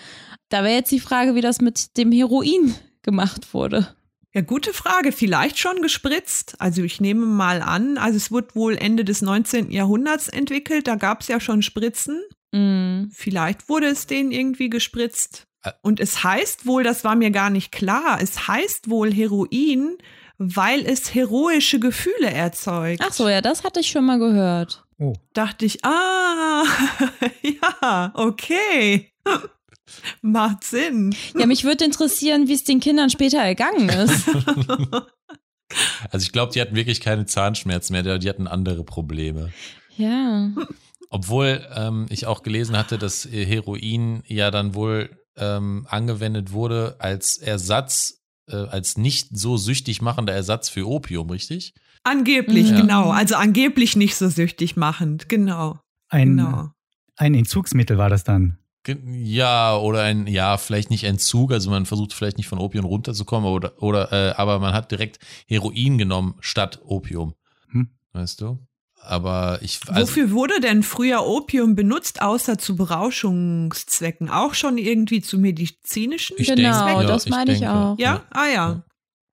Da wäre jetzt die Frage, wie das mit dem Heroin gemacht wurde. Ja, gute Frage. Vielleicht schon gespritzt. Also ich nehme mal an, also es wird wohl Ende des 19. Jahrhunderts entwickelt. Da gab es ja schon Spritzen. Mm. Vielleicht wurde es denen irgendwie gespritzt. Und es heißt wohl, das war mir gar nicht klar, es heißt wohl Heroin, weil es heroische Gefühle erzeugt. Ach so, ja, das hatte ich schon mal gehört. Oh, Dachte ich, ah, ja, okay. Macht Sinn. Ja, mich würde interessieren, wie es den Kindern später ergangen ist. Also ich glaube, die hatten wirklich keine Zahnschmerzen mehr, die hatten andere Probleme. Ja. Obwohl ähm, ich auch gelesen hatte, dass Heroin ja dann wohl ähm, angewendet wurde als Ersatz, äh, als nicht so süchtig machender Ersatz für Opium, richtig? Angeblich, Ja. genau. Also angeblich nicht so süchtig machend. Genau. ein, Genau. ein Entzugsmittel war das dann. Ja, oder ein, ja, vielleicht nicht Entzug, also man versucht vielleicht nicht von Opium runterzukommen, oder, oder äh, aber man hat direkt Heroin genommen statt Opium. Hm. Weißt du? Aber ich, also, Wofür wurde denn früher Opium benutzt, außer zu Berauschungszwecken? Auch schon irgendwie zu medizinischen? Ich genau, denke, ja, das ich meine ich denke. auch. ja? Ah ja.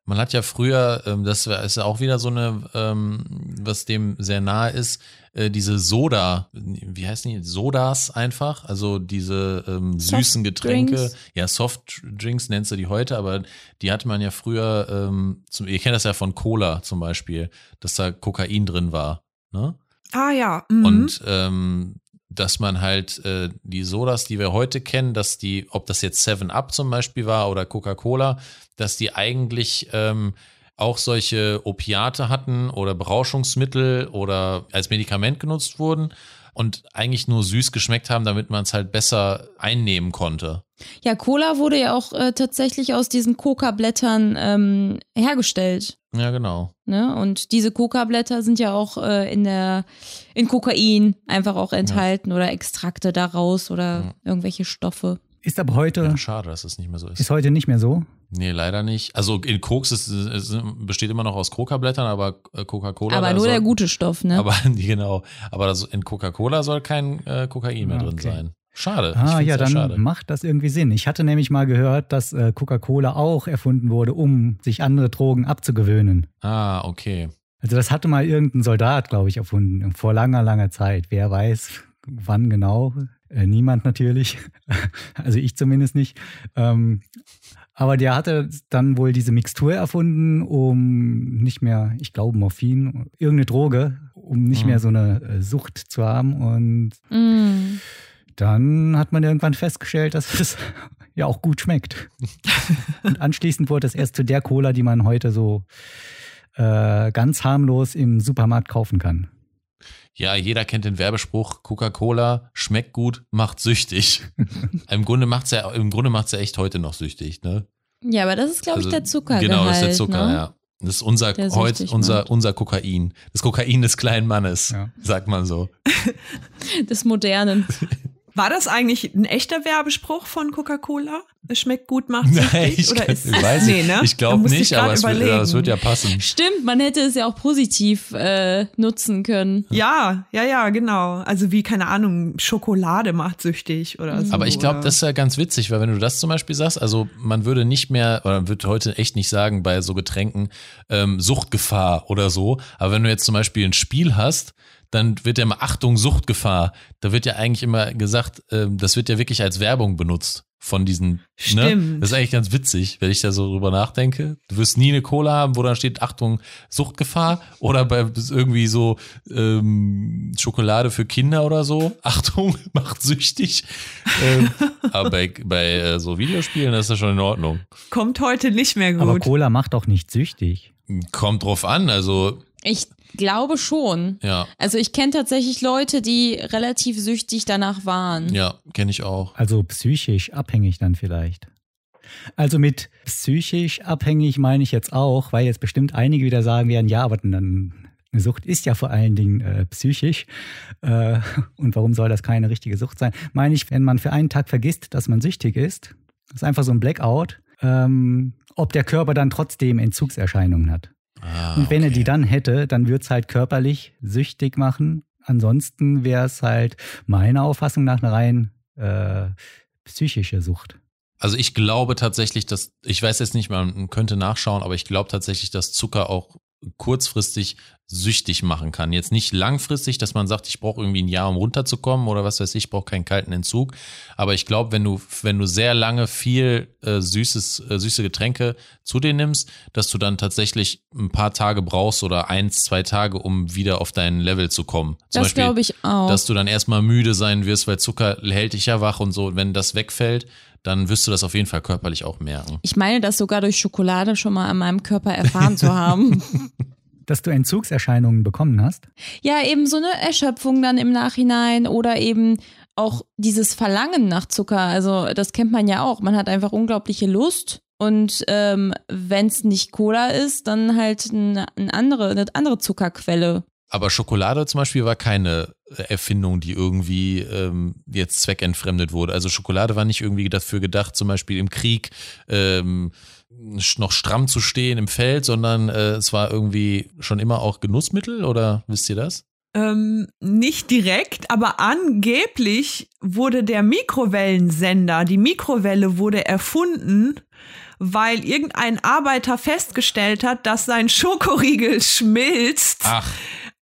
Man hat ja früher, ähm, das ist ja auch wieder so eine, ähm, was dem sehr nahe ist, äh, diese Soda, wie heißen die? Sodas einfach, also diese ähm, süßen Getränke. Softdrinks. Ja, Softdrinks nennst du die heute, aber die hatte man ja früher, ähm, zum, ihr kennt das ja von Cola zum Beispiel, dass da Kokain drin war. Ne? Ah ja. Mhm. Und ähm, dass man halt äh, die Sodas, die wir heute kennen, dass die, ob das jetzt 7-Up zum Beispiel war oder Coca-Cola, dass die eigentlich ähm, auch solche Opiate hatten oder Berauschungsmittel oder als Medikament genutzt wurden, und eigentlich nur süß geschmeckt haben, damit man es halt besser einnehmen konnte. Ja, Cola wurde ja auch äh, tatsächlich aus diesen Coca-Blättern ähm, hergestellt. Ja, genau. Ne? Und diese Coca-Blätter sind ja auch äh, in der in Kokain einfach auch enthalten ja. oder Extrakte daraus oder ja. irgendwelche Stoffe. Ist aber heute. Ja, schade, dass es nicht mehr so ist. Ist heute nicht mehr so? Nee, leider nicht. Also in Koks ist, ist, besteht immer noch aus Coca-Blättern, aber äh, Coca-Cola. Aber nur soll, der gute Stoff, ne? Aber genau. Aber das, in Coca-Cola soll kein äh, Kokain mehr ah, drin sein. Schade. Ah, ja, dann schade. macht das irgendwie Sinn. Ich hatte nämlich mal gehört, dass äh, Coca-Cola auch erfunden wurde, um sich andere Drogen abzugewöhnen. Ah, okay. Also das hatte mal irgendein Soldat, glaube ich, erfunden, vor langer, langer Zeit. Wer weiß, wann genau. Äh, niemand natürlich. also ich zumindest nicht. Ähm, aber der hatte dann wohl diese Mixtur erfunden, um nicht mehr, ich glaube, Morphin, irgendeine Droge, um nicht mhm. mehr so eine äh, Sucht zu haben. Und mhm. dann hat man irgendwann festgestellt, dass es ja auch gut schmeckt. und anschließend wurde es erst zu der Cola, die man heute so äh, ganz harmlos im Supermarkt kaufen kann. Ja, jeder kennt den Werbespruch, Coca-Cola schmeckt gut, macht süchtig. Im Grunde macht's ja, im Grunde macht's ja echt heute noch süchtig, ne? Ja, aber das ist, glaube ich, also, der Zucker. Genau, das ist der Zucker, ne? ja. Das ist unser, heute, unser, unser Kokain. Das Kokain des kleinen Mannes, ja. sagt man so. des Modernen. War das eigentlich ein echter Werbespruch von Coca-Cola? Es schmeckt gut, macht süchtig? Nein, ich, oder ist, weiß nee, ne? ich glaube nicht, aber es wird, ja, es wird, ja passen. Stimmt, man hätte es ja auch positiv äh, nutzen können. Ja, ja, ja, genau. Also wie, keine Ahnung, Schokolade macht süchtig oder so. Aber ich glaube, das ist ja ganz witzig, weil wenn du das zum Beispiel sagst, also man würde nicht mehr, oder man würde heute echt nicht sagen bei so Getränken ähm, Suchtgefahr oder so, aber wenn du jetzt zum Beispiel ein Spiel hast, dann wird ja immer Achtung, Suchtgefahr. Da wird ja eigentlich immer gesagt, äh, das wird ja wirklich als Werbung benutzt von diesen. Ne? Stimmt. Ne? Das ist eigentlich ganz witzig, wenn ich da so drüber nachdenke. Du wirst nie eine Cola haben, wo dann steht Achtung, Suchtgefahr oder bei irgendwie so ähm, Schokolade für Kinder oder so. Achtung, macht süchtig. ähm, aber bei, bei äh, so Videospielen ist das schon in Ordnung. Kommt heute nicht mehr gut. Aber Cola macht auch nicht süchtig. Kommt drauf an, also. Ich glaube schon. Ja. Also ich kenne tatsächlich Leute, die relativ süchtig danach waren. Ja, kenne ich auch. Also psychisch abhängig dann vielleicht. Also mit psychisch abhängig meine ich jetzt auch, weil jetzt bestimmt einige wieder sagen werden, ja, aber dann eine Sucht ist ja vor allen Dingen äh, psychisch. Äh, und warum soll das keine richtige Sucht sein? Meine ich, wenn man für einen Tag vergisst, dass man süchtig ist, ist einfach so ein Blackout, ähm, ob der Körper dann trotzdem Entzugserscheinungen hat. Ah, und wenn okay. er die dann hätte, dann würde es halt körperlich süchtig machen. Ansonsten wäre es halt meiner Auffassung nach eine rein äh, psychische Sucht. Also ich glaube tatsächlich, dass, ich weiß jetzt nicht, man könnte nachschauen, aber ich glaube tatsächlich, dass Zucker auch kurzfristig süchtig machen kann. Jetzt nicht langfristig, dass man sagt, ich brauche irgendwie ein Jahr, um runterzukommen oder was weiß ich, ich brauche keinen kalten Entzug. Aber ich glaube, wenn du, wenn du sehr lange viel äh, süßes, äh, süße Getränke zu dir nimmst, dass du dann tatsächlich ein paar Tage brauchst oder eins, zwei Tage, um wieder auf dein Level zu kommen. Zum das glaube ich auch. Dass du dann erstmal müde sein wirst, weil Zucker hält dich ja wach und so. Wenn das wegfällt, dann wirst du das auf jeden Fall körperlich auch merken. Ich meine, das sogar durch Schokolade schon mal an meinem Körper erfahren zu haben. Dass du Entzugserscheinungen bekommen hast? Ja, eben so eine Erschöpfung dann im Nachhinein oder eben auch dieses Verlangen nach Zucker. Also das kennt man ja auch. Man hat einfach unglaubliche Lust und ähm, wenn es nicht Cola ist, dann halt eine, eine, andere, eine andere Zuckerquelle. Aber Schokolade zum Beispiel war keine Erfindung, die irgendwie ähm, jetzt zweckentfremdet wurde. Also Schokolade war nicht irgendwie dafür gedacht, zum Beispiel im Krieg ähm, noch stramm zu stehen im Feld, sondern äh, es war irgendwie schon immer auch Genussmittel oder wisst ihr das? Ähm, nicht direkt, aber angeblich wurde der Mikrowellensender, die Mikrowelle wurde erfunden, weil irgendein Arbeiter festgestellt hat, dass sein Schokoriegel schmilzt. Ach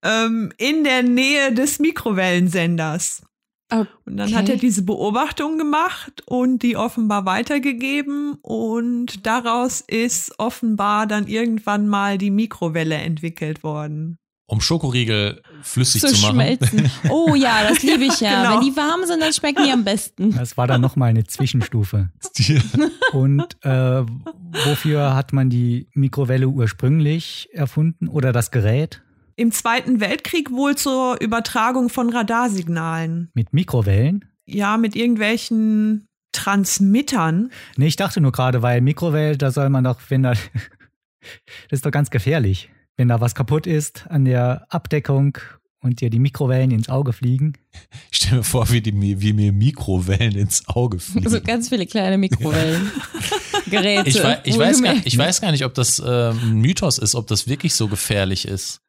ähm, in der Nähe des Mikrowellensenders. Okay. Und dann hat er diese Beobachtung gemacht und die offenbar weitergegeben und daraus ist offenbar dann irgendwann mal die Mikrowelle entwickelt worden. Um Schokoriegel flüssig zu, zu machen. Schmelzen. Oh ja, das liebe ich ja. genau. Wenn die warm sind, dann schmecken die am besten. Das war dann nochmal eine Zwischenstufe. und äh, wofür hat man die Mikrowelle ursprünglich erfunden oder das Gerät? Im Zweiten Weltkrieg wohl zur Übertragung von Radarsignalen. Mit Mikrowellen? Ja, mit irgendwelchen Transmittern. Nee, ich dachte nur gerade, weil Mikrowelle, da soll man doch, wenn da. das ist doch ganz gefährlich. Wenn da was kaputt ist an der Abdeckung und dir die Mikrowellen ins Auge fliegen. Ich stelle mir vor, wie, die, wie mir Mikrowellen ins Auge fliegen. So ganz viele kleine Mikrowellen. Geräte. Ich, wei ich, weiß gar, ich weiß gar nicht, ob das äh, ein Mythos ist, ob das wirklich so gefährlich ist.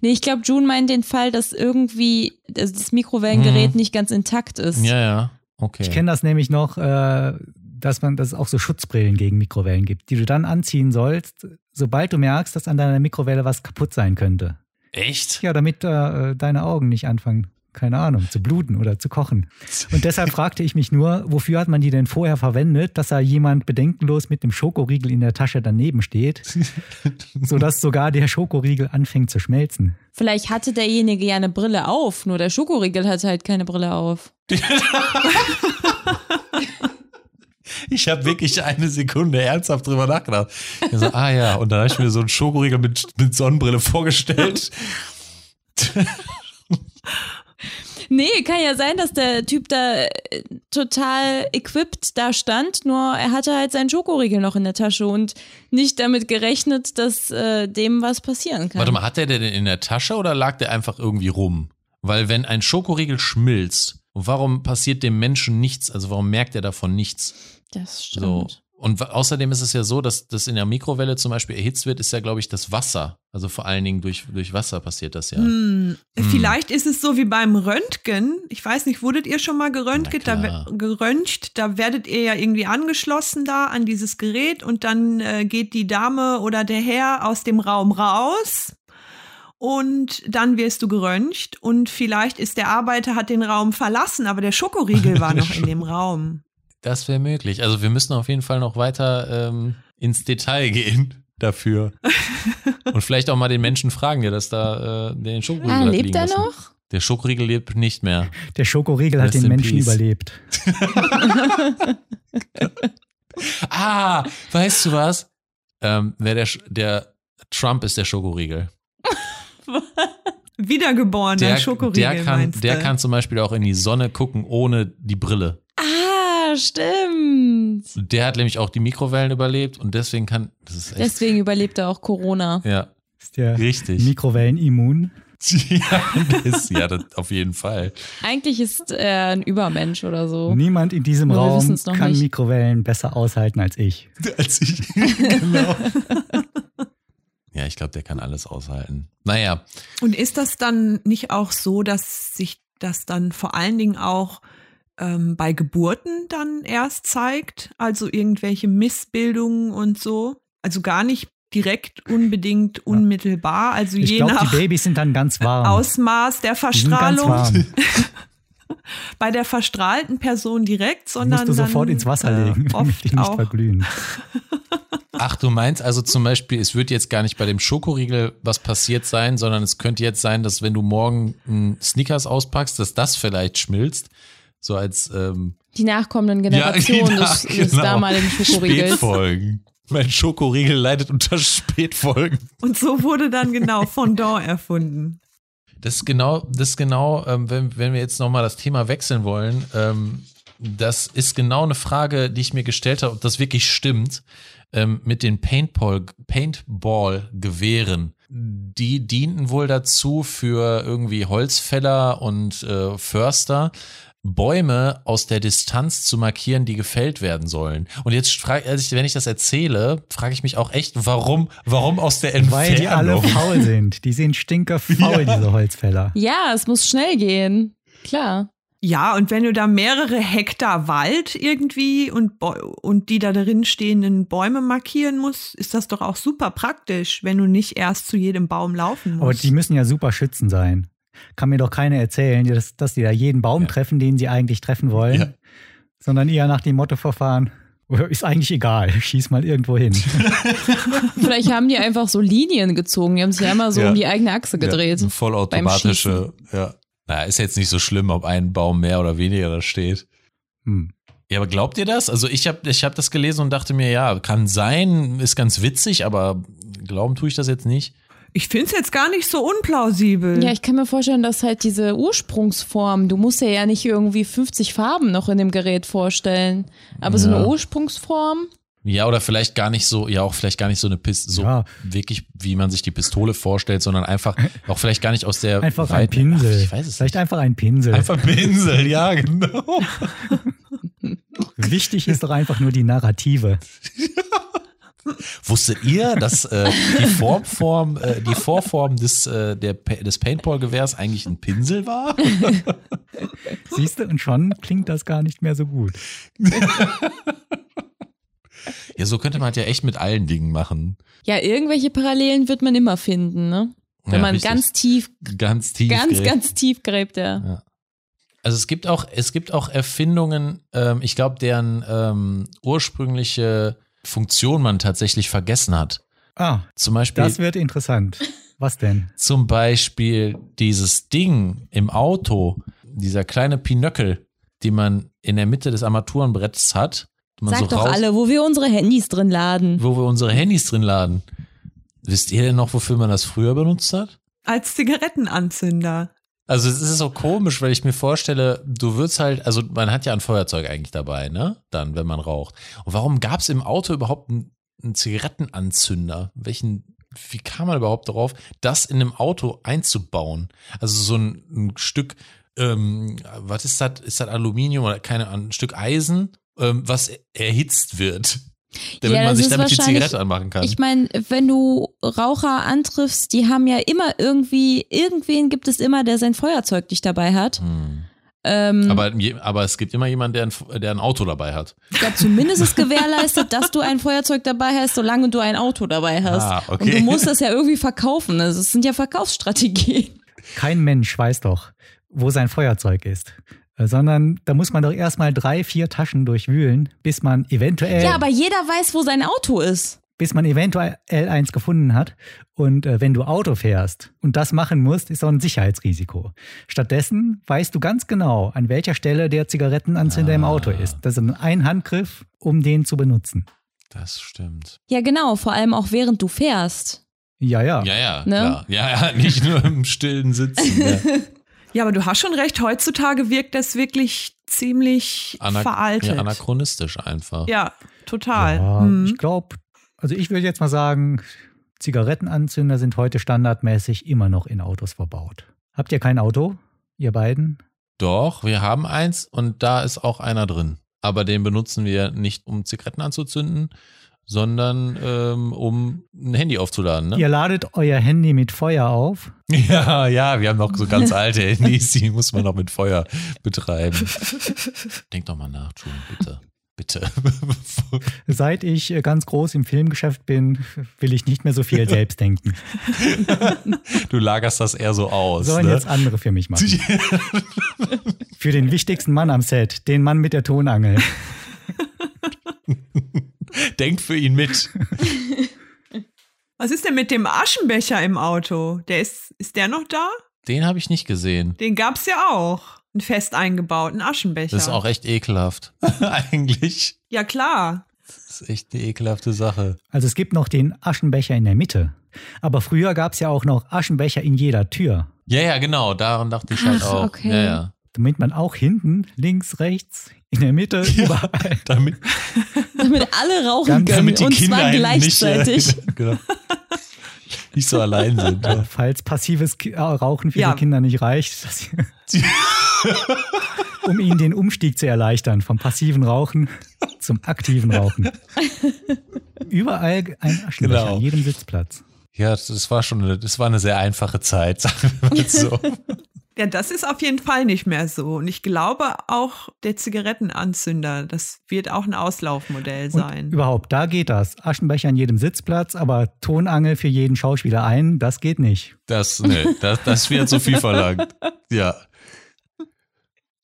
Nee, ich glaube, June meint den Fall, dass irgendwie also das Mikrowellengerät Mhm. nicht ganz intakt ist. Ja, ja. Okay. Ich kenne das nämlich noch, äh, dass man, dass es auch so Schutzbrillen gegen Mikrowellen gibt, die du dann anziehen sollst, sobald du merkst, dass an deiner Mikrowelle was kaputt sein könnte. Echt? Ja, damit äh, deine Augen nicht anfangen, keine Ahnung, zu bluten oder zu kochen. Und deshalb fragte ich mich nur, wofür hat man die denn vorher verwendet, dass da jemand bedenkenlos mit dem Schokoriegel in der Tasche daneben steht, sodass sogar der Schokoriegel anfängt zu schmelzen. Vielleicht hatte derjenige ja eine Brille auf, nur der Schokoriegel hatte halt keine Brille auf. Ich habe wirklich eine Sekunde ernsthaft drüber nachgedacht. Ich so, ah ja, und dann habe ich mir so einen Schokoriegel mit, mit Sonnenbrille vorgestellt. Nee, kann ja sein, dass der Typ da äh, total equipped da stand, nur er hatte halt seinen Schokoriegel noch in der Tasche und nicht damit gerechnet, dass äh, dem was passieren kann. Warte mal, hat der den in der Tasche oder lag der einfach irgendwie rum? Weil wenn ein Schokoriegel schmilzt, warum passiert dem Menschen nichts? Also warum merkt er davon nichts? Das stimmt. So. Und außerdem ist es ja so, dass das in der Mikrowelle zum Beispiel erhitzt wird, ist ja, glaube ich, das Wasser. Also vor allen Dingen durch, durch Wasser passiert das ja. Hm, Hm. Vielleicht ist es so wie beim Röntgen. Ich weiß nicht, wurdet ihr schon mal geröntgt? Da, geröntgt, da werdet ihr ja irgendwie angeschlossen da an dieses Gerät und dann äh, geht die Dame oder der Herr aus dem Raum raus und dann wirst du geröntgt und vielleicht ist der Arbeiter hat den Raum verlassen, aber der Schokoriegel war noch in dem Raum. Das wäre möglich. Also wir müssen auf jeden Fall noch weiter ähm, ins Detail gehen dafür. Und vielleicht auch mal den Menschen fragen, der das da, äh, der den Schokoriegel ah, hat lebt er lassen. noch? Der Schokoriegel lebt nicht mehr. Der Schokoriegel hat Rest den in Menschen peace. überlebt. Ah, weißt du was? Ähm, wer der, der Trump ist der Schokoriegel. Wiedergeborener Der, Schokoriegel der, kann, meinst der kann zum Beispiel auch in die Sonne gucken ohne die Brille. Stimmt. Der hat nämlich auch die Mikrowellen überlebt und deswegen kann. Das ist echt. Deswegen überlebt er auch Corona. ja, Ist der richtig. Mikrowellen immun? ja, das, ja das, auf jeden Fall. Eigentlich ist er ein Übermensch oder so. Niemand in diesem Nur Raum kann nicht. Mikrowellen besser aushalten als ich. Als ich. genau. Ja, ich glaube, der kann alles aushalten. Naja, Und ist das dann nicht auch so, dass sich das dann vor allen Dingen auch ähm, bei Geburten dann erst zeigt? Also irgendwelche Missbildungen und so? Also gar nicht direkt unbedingt unmittelbar, also Ich je glaube, die nach Babys sind dann ganz warm. Ausmaß der die sind ganz Verstrahlung warm. bei der verstrahlten Person direkt, Die sondern musst du sofort dann, ins Wasser äh, legen, damit oft die nicht auch. verglühen. ach, du meinst also zum Beispiel, es wird jetzt gar nicht bei dem Schokoriegel was passiert sein, sondern es könnte jetzt sein, dass wenn du morgen einen Snickers auspackst, dass das vielleicht schmilzt. So als ähm, Die nachkommenden ja, Generation genau, des, des genau. damaligen Schokoriegels. Spätfolgen. Mein Schokoriegel leidet unter Spätfolgen. Und so wurde dann genau Fondant erfunden. Das ist genau, das ist genau, ähm, wenn, wenn wir jetzt nochmal das Thema wechseln wollen, ähm, das ist genau eine Frage, die ich mir gestellt habe, ob das wirklich stimmt, ähm, mit den Paintball, Paintball-Gewehren. Die dienten wohl dazu für irgendwie Holzfäller und äh, Förster, Bäume aus der Distanz zu markieren, die gefällt werden sollen. Und jetzt frage als ich, wenn ich das erzähle, frage ich mich auch echt, warum, warum aus der Entfernung? Weil die alle faul sind. Die sind stinkerfaul, diese Holzfäller. Ja, es muss schnell gehen. Klar. Ja, und wenn du da mehrere Hektar Wald irgendwie und, und die da drin stehenden Bäume markieren musst, ist das doch auch super praktisch, wenn du nicht erst zu jedem Baum laufen musst. Aber die müssen ja super Schützen sein. Kann mir doch keiner erzählen, dass, dass die da jeden Baum Ja. treffen, den sie eigentlich treffen wollen, Ja. sondern eher nach dem Motto verfahren. Ist eigentlich egal, schieß mal irgendwo hin. Vielleicht haben die einfach so Linien gezogen. Die haben sich einmal so Ja. um die eigene Achse gedreht. Ja, vollautomatische, ja. Na, ist jetzt nicht so schlimm, ob ein Baum mehr oder weniger da steht. Hm. Ja, aber glaubt ihr das? Also ich habe ich hab das gelesen und dachte mir, ja, kann sein, ist ganz witzig, aber glauben tue ich das jetzt nicht. Ich finde es jetzt gar nicht so unplausibel. Ja, ich kann mir vorstellen, dass halt diese Ursprungsform, du musst dir ja nicht irgendwie 50 Farben noch in dem Gerät vorstellen, aber so Ja. eine Ursprungsform, Ja, oder vielleicht gar nicht so, ja, auch vielleicht gar nicht so eine Pistole, so Ja. wirklich, wie man sich die Pistole vorstellt, sondern einfach, auch vielleicht gar nicht aus der Einfach ein weiten- Pinsel. Ach, ich weiß es Vielleicht nicht. einfach ein Pinsel. Einfach Pinsel, ja, genau. Wichtig ist doch einfach nur die Narrative. Wusstet ihr, dass äh, die Formform, äh, die Vorform des, äh, der, des Paintball-Gewehrs eigentlich ein Pinsel war? Siehst du, und schon klingt das gar nicht mehr so gut. Ja, so könnte man halt ja echt mit allen Dingen machen. ja, irgendwelche Parallelen wird man immer finden, ne? Wenn Ja, man richtig. ganz tief, ganz tief. ganz, gräbt. ganz tief gräbt, ja. Also es gibt auch, es gibt auch Erfindungen, ähm, ich glaube, deren ähm, ursprüngliche Funktion man tatsächlich vergessen hat. Ah, Zum Beispiel, das wird interessant. Was denn? zum Beispiel dieses Ding im Auto, dieser kleine Pinöckel, den man in der Mitte des Armaturenbretts hat. Sag so doch raus, alle, wo wir unsere Handys drin laden. wo wir unsere Handys drin laden. Wisst ihr denn noch, wofür man das früher benutzt hat? Als Zigarettenanzünder. Also es ist so komisch, weil ich mir vorstelle, du würdest halt, also man hat ja ein Feuerzeug eigentlich dabei, ne? Dann, wenn man raucht. Und warum gab es im Auto überhaupt einen, einen Zigarettenanzünder? Welchen, wie kam man überhaupt darauf, das in einem Auto einzubauen? Also so ein, ein Stück, ähm, was ist das? Ist das Aluminium oder keine Ahnung, ein Stück Eisen, ähm, was erhitzt wird, damit Ja, man das sich ist damit die wahrscheinlich- Zigarette anmachen kann. Ich meine, wenn du Raucher antriffst, die haben ja immer irgendwie, irgendwen gibt es immer, der sein Feuerzeug nicht dabei hat. hm. Ähm, aber, aber es gibt immer jemanden, der ein, der ein Auto dabei hat. ja, zumindest ist gewährleistet, dass du ein Feuerzeug dabei hast, solange du ein Auto dabei hast. Ah, okay. Und du musst das ja irgendwie verkaufen. Also es sind ja Verkaufsstrategien. Kein Mensch weiß doch, wo sein Feuerzeug ist. Äh, Sondern da muss man doch erstmal drei, vier Taschen durchwühlen, bis man eventuell, Ja, aber jeder weiß, wo sein Auto ist. bis man eventuell eins gefunden hat. Und äh, wenn du Auto fährst und das machen musst, ist auch ein Sicherheitsrisiko. Stattdessen weißt du ganz genau, an welcher Stelle der Zigarettenanzünder im Auto Ah. ist. Das ist ein Handgriff, um den zu benutzen. Das stimmt. Ja, genau, vor allem auch während du fährst. Ja, ja. Ja, ja, Ne? klar. Ja, ja, nicht nur im stillen Sitzen. Ja. Ja, aber du hast schon recht, heutzutage wirkt das wirklich ziemlich Ana- veraltet. Ja, anachronistisch einfach. Ja, total. Ja, Hm. Ich glaube, also ich würde jetzt mal sagen, Zigarettenanzünder sind heute standardmäßig immer noch in Autos verbaut. Habt ihr kein Auto, ihr beiden? Doch, wir haben eins und da ist auch einer drin. Aber den benutzen wir nicht, um Zigaretten anzuzünden, sondern ähm, um ein Handy aufzuladen. Ne? Ihr ladet euer Handy mit Feuer auf. Ja, ja, wir haben noch so ganz alte Handys, die muss man noch mit Feuer betreiben. Denk doch mal nach, June, bitte. Bitte. Seit ich äh, ganz groß im Filmgeschäft bin, will ich nicht mehr so viel selbst denken. Du lagerst das eher so aus. Sollen ne? jetzt andere für mich machen. Für den wichtigsten Mann am Set, den Mann mit der Tonangel. Denkt für ihn mit. Was ist denn mit dem Aschenbecher im Auto? Der ist, ist der noch da? Den habe ich nicht gesehen. Den gab's ja auch. Einen fest eingebauten Aschenbecher. Das ist auch echt ekelhaft. Eigentlich. ja, klar. Das ist echt eine ekelhafte Sache. Also es gibt noch den Aschenbecher in der Mitte. Aber früher gab es ja auch noch Aschenbecher in jeder Tür. Ja, ja, genau. Daran dachte ich halt Ach, auch. okay. Ja, ja. Damit man auch hinten, links, rechts, in der Mitte, überall. Damit, Damit alle rauchen Ganz- können. damit die und Kinder zwar gleichzeitig. nicht, äh, genau, nicht so allein sind. Ja. Falls passives Ki- äh, Rauchen für Ja. die Kinder nicht reicht, dass um ihnen den Umstieg zu erleichtern vom passiven Rauchen zum aktiven Rauchen. Überall ein Aschenbecher, Genau. an jedem Sitzplatz. Ja, das war schon eine, das war eine sehr einfache Zeit, sagen wir mal so. Ja, das ist auf jeden Fall nicht mehr so. Und ich glaube auch der Zigarettenanzünder, das wird auch ein Auslaufmodell Und sein. überhaupt, da geht das. Aschenbecher an jedem Sitzplatz, aber Tonangel für jeden Schauspieler ein, das geht nicht. Das, nee, das, das wird zu viel verlangt. Ja.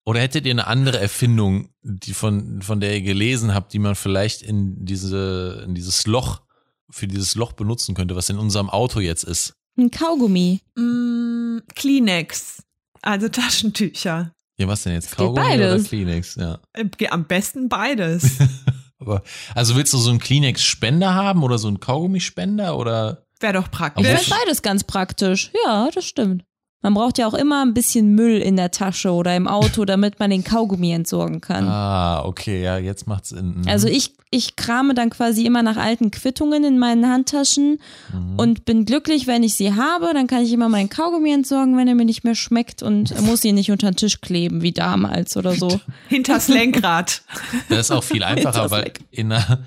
Oder hättet ihr eine andere Erfindung, die von, von der ihr gelesen habt, die man vielleicht in diese, in dieses Loch, für dieses Loch benutzen könnte, was in unserem Auto jetzt ist? Ein Kaugummi. Mm, Kleenex, also Taschentücher. Ja, was denn jetzt? Kaugummi oder Kleenex? Ja. Äh, Am besten beides. Aber, also willst du so einen Kleenex-Spender haben oder so einen Kaugummispender oder? Wäre doch praktisch. finde beides ganz praktisch. Ja, das stimmt. Man braucht ja auch immer ein bisschen Müll in der Tasche oder im Auto, damit man den Kaugummi entsorgen kann. Ah, okay, ja, jetzt macht's Sinn. Mhm. Also ich, ich krame dann quasi immer nach alten Quittungen in meinen Handtaschen Mhm. und bin glücklich, wenn ich sie habe. Dann kann ich immer meinen Kaugummi entsorgen, wenn er mir nicht mehr schmeckt und muss ihn nicht unter den Tisch kleben, wie damals oder so. Hinters Lenkrad. Das ist auch viel einfacher, weil in einer,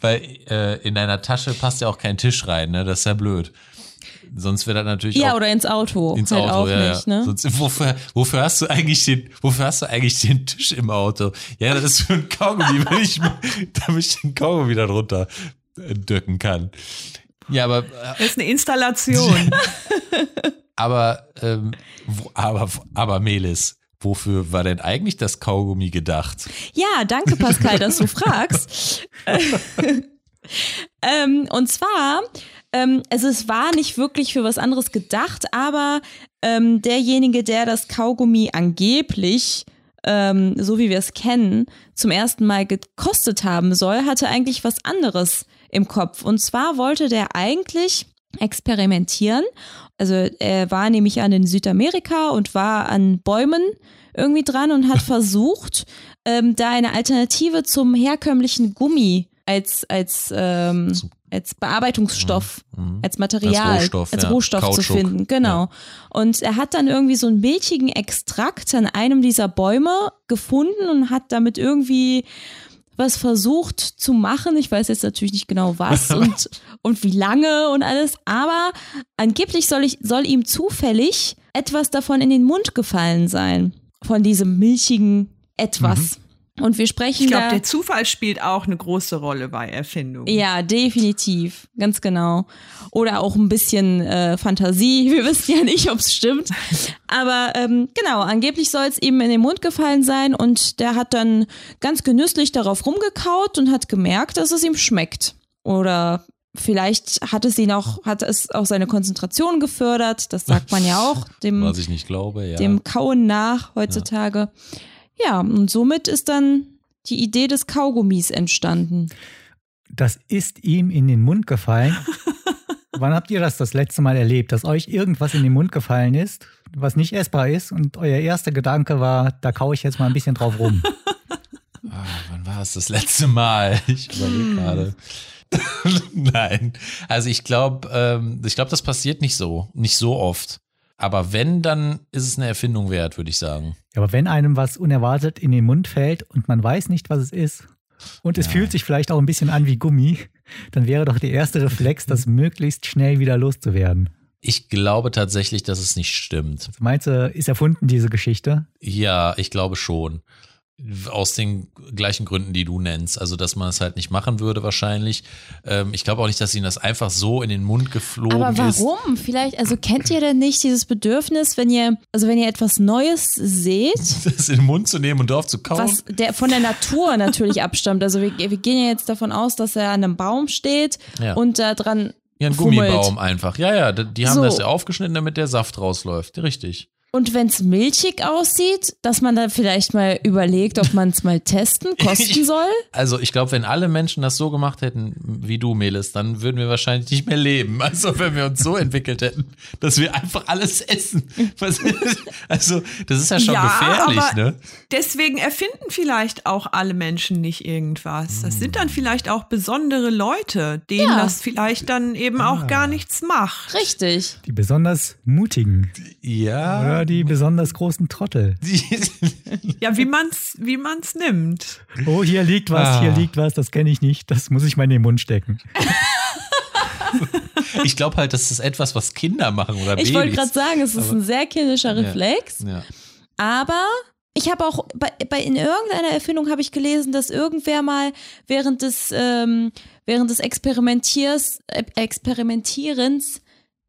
weil äh, in deiner Tasche passt ja auch kein Tisch rein, ne? Das ist ja blöd. Sonst wäre das natürlich Ja, auch oder ins Auto. ins halt Auto, auch ja, nicht, ja. ne? Sonst, wofür, wofür hast du eigentlich den, wofür hast du eigentlich den Tisch im Auto? Ja, das ist für ein Kaugummi, wenn ich, damit ich den Kaugummi da drunter äh, drücken kann. Ja, aber, äh, Das ist eine Installation. aber, ähm, wo, aber, aber Melis, wofür war denn eigentlich das Kaugummi gedacht? Ja, danke Pascal, dass du fragst. ähm, und zwar, ähm, also es war nicht wirklich für was anderes gedacht, aber ähm, derjenige, der das Kaugummi angeblich, ähm, so wie wir es kennen, zum ersten Mal gekostet haben soll, hatte eigentlich was anderes im Kopf. Und zwar wollte der eigentlich experimentieren. Also er war nämlich an in Südamerika und war an Bäumen irgendwie dran und hat versucht, ähm, da eine Alternative zum herkömmlichen Gummi als, als, ähm, als Bearbeitungsstoff, Mhm. als Material, Als Rohstoff, als ja. Rohstoff zu finden. Genau. Und er hat dann irgendwie so einen milchigen Extrakt an einem dieser Bäume gefunden und hat damit irgendwie was versucht zu machen. Ich weiß jetzt natürlich nicht genau was und, und wie lange und alles, aber angeblich soll, ich, soll ihm zufällig etwas davon in den Mund gefallen sein. Von diesem milchigen Etwas. Und wir sprechen Ich glaube, der Zufall spielt auch eine große Rolle bei Erfindungen. Ja, definitiv, ganz genau. Oder auch ein bisschen äh, Fantasie. Wir wissen ja nicht, ob es stimmt. Aber ähm, genau, angeblich soll es ihm in den Mund gefallen sein und der hat dann ganz genüsslich darauf rumgekaut und hat gemerkt, dass es ihm schmeckt. Oder vielleicht hat es ihn auch, hat es auch seine Konzentration gefördert. Das sagt man ja auch dem, Was ich nicht glaube, ja. dem Kauen nach heutzutage. Ja, und somit ist dann die Idee des Kaugummis entstanden. Das ist ihm in den Mund gefallen. Wann habt ihr das das letzte Mal erlebt, dass euch irgendwas in den Mund gefallen ist, was nicht essbar ist und euer erster Gedanke war, da kaue ich jetzt mal ein bisschen drauf rum? Ah, wann war es das letzte Mal? Ich überlege gerade. Nein. Also ich glaube, ähm, ich glaube, das passiert nicht so, nicht so oft. Aber wenn, dann ist es eine Erfindung wert, würde ich sagen. Aber wenn einem was unerwartet in den Mund fällt und man weiß nicht, was es ist, und es Ja. fühlt sich vielleicht auch ein bisschen an wie Gummi, dann wäre doch der erste Reflex, das möglichst schnell wieder loszuwerden. Ich glaube tatsächlich, dass es nicht stimmt. Also meinst du, ist erfunden diese Geschichte? Ja, ich glaube schon. Aus den gleichen Gründen, die du nennst. Also, dass man es halt nicht machen würde, wahrscheinlich. Ähm, ich glaube auch nicht, dass ihnen das einfach so in den Mund geflogen Aber ist. warum? Vielleicht, also kennt ihr denn nicht dieses Bedürfnis, wenn ihr, also wenn ihr etwas Neues seht, Das in den Mund zu nehmen und drauf zu kauen? was der von der Natur natürlich abstammt. Also wir, wir gehen ja jetzt davon aus, dass er an einem Baum steht Ja. und da dran Ja, ein. Gummibaum einfach. Ja, ja, die die haben So. das ja aufgeschnitten, damit der Saft rausläuft. Richtig. Und wenn es milchig aussieht, dass man dann vielleicht mal überlegt, ob man es mal testen, kosten soll. Also ich glaube, wenn alle Menschen das so gemacht hätten wie du, Melis, dann würden wir wahrscheinlich nicht mehr leben. Also wenn wir uns so entwickelt hätten, dass wir einfach alles essen. Also das ist ja schon Ja, gefährlich, aber- ne? Deswegen erfinden vielleicht auch alle Menschen nicht irgendwas. Das sind dann vielleicht auch besondere Leute, denen Ja. das vielleicht dann eben auch gar nichts macht. Richtig. Die besonders mutigen Ja. oder die besonders großen Trottel. Ja, wie man's, wie man's nimmt. Oh, hier liegt was, Ah. hier liegt was, das kenne ich nicht, das muss ich mal in den Mund stecken. ich glaube halt, das ist etwas, was Kinder machen oder Babys. Ich wollte gerade sagen, es ist Aber- ein sehr kindischer Reflex. Ja. Aber ich habe auch bei, bei in irgendeiner Erfindung habe ich gelesen, dass irgendwer mal während des ähm, während des Experimentiers äh, Experimentierens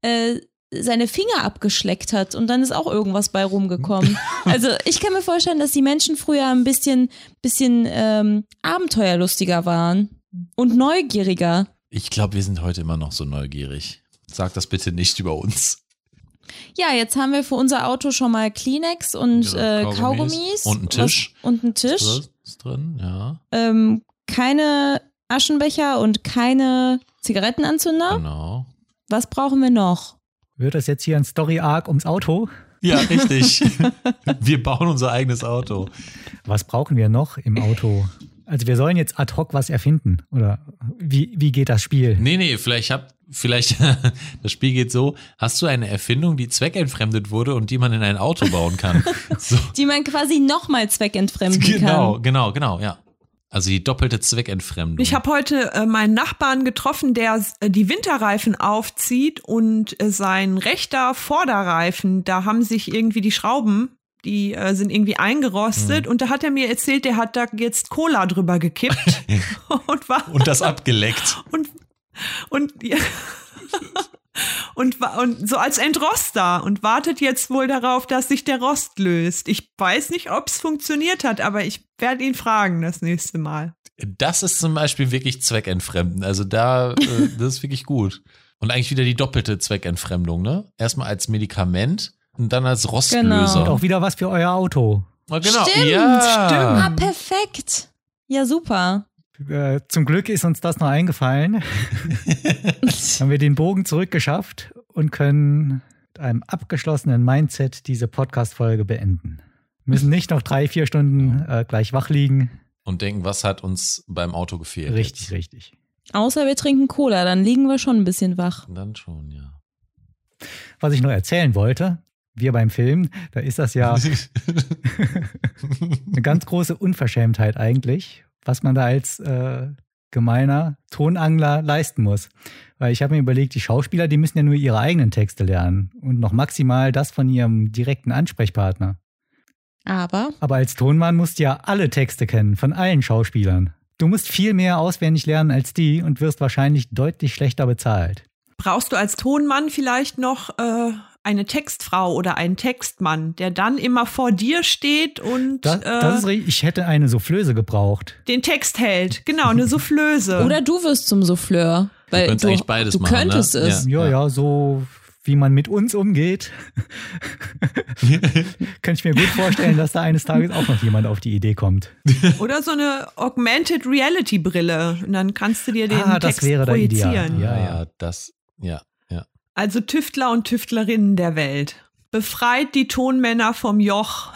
äh, seine Finger abgeschleckt hat und dann ist auch irgendwas bei rumgekommen. Also ich kann mir vorstellen, dass die Menschen früher ein bisschen bisschen ähm, abenteuerlustiger waren und neugieriger. Ich glaube, wir sind heute immer noch so neugierig. Sag das bitte nicht über uns. Ja, jetzt haben wir für unser Auto schon mal Kleenex und Ja, äh, Kaugummis. Kaugummis Und einen Tisch. Was, und einen Tisch. Ist drin? Ja. ähm, keine Aschenbecher und keine Zigarettenanzünder. Genau. Was brauchen wir noch? Wird das jetzt hier ein Story-Arc ums Auto? Ja, richtig. wir bauen unser eigenes Auto. Was brauchen wir noch im Auto? Also wir sollen jetzt ad hoc was erfinden. Oder wie, wie geht das Spiel? Nee, nee, vielleicht hab, vielleicht, das Spiel geht so, hast du eine Erfindung, die zweckentfremdet wurde und die man in ein Auto bauen kann? So. Die man quasi nochmal zweckentfremden Genau, kann. genau, genau, ja. Also die doppelte Zweckentfremdung. Ich habe heute äh, meinen Nachbarn getroffen, der äh, die Winterreifen aufzieht und äh, sein rechter Vorderreifen, da haben sich irgendwie die Schrauben, die äh, sind irgendwie eingerostet Mhm. und da hat er mir erzählt, der hat da jetzt Cola drüber gekippt und war und das abgeleckt. und und ja, und, und so als Entroster und wartet jetzt wohl darauf, dass sich der Rost löst. Ich weiß nicht, ob es funktioniert hat, aber ich werde ihn fragen das nächste Mal. Das ist zum Beispiel wirklich Zweckentfremden. Also da, äh, das ist wirklich gut. Und eigentlich wieder die doppelte Zweckentfremdung, ne? Erstmal als Medikament und dann als Rostlöser. Genau. Und auch wieder was für euer Auto. Genau. Stimmt, ja. Ah, perfekt. Ja, super. Äh, zum Glück ist uns das noch eingefallen. haben wir den Bogen zurückgeschafft und können mit einem abgeschlossenen Mindset diese Podcast-Folge beenden. Müssen nicht noch drei, vier Stunden äh, gleich wach liegen. Und denken, was hat uns beim Auto gefehlt? Richtig, jetzt? richtig. Außer wir trinken Cola, dann liegen wir schon ein bisschen wach. Dann schon, ja. Was ich noch erzählen wollte, wir beim Film, da ist das ja eine ganz große Unverschämtheit eigentlich, was man da als äh, gemeiner Tonangler leisten muss. Weil ich habe mir überlegt, die Schauspieler, die müssen ja nur ihre eigenen Texte lernen und noch maximal das von ihrem direkten Ansprechpartner. Aber Aber als Tonmann musst du ja alle Texte kennen, von allen Schauspielern. Du musst viel mehr auswendig lernen als die und wirst wahrscheinlich deutlich schlechter bezahlt. Brauchst du als Tonmann vielleicht noch äh, eine Textfrau oder einen Textmann, der dann immer vor dir steht und Das, das ist äh, richtig. Ich hätte eine Soufflöse gebraucht. den Text hält? Genau, eine Soufflöse. oder du wirst zum Souffleur. Weil könntest eigentlich beides du machen, ne? könntest es. Ja, ja, so wie man mit uns umgeht. Kann ich mir gut vorstellen, dass da eines Tages auch noch jemand auf die Idee kommt. Oder so eine Augmented Reality Brille. Und dann kannst du dir den Ah, das Text wäre da projizieren. ideal. Ja, ja, ja. das, ja, ja. Also Tüftler und Tüftlerinnen der Welt. Befreit die Tonmänner vom Joch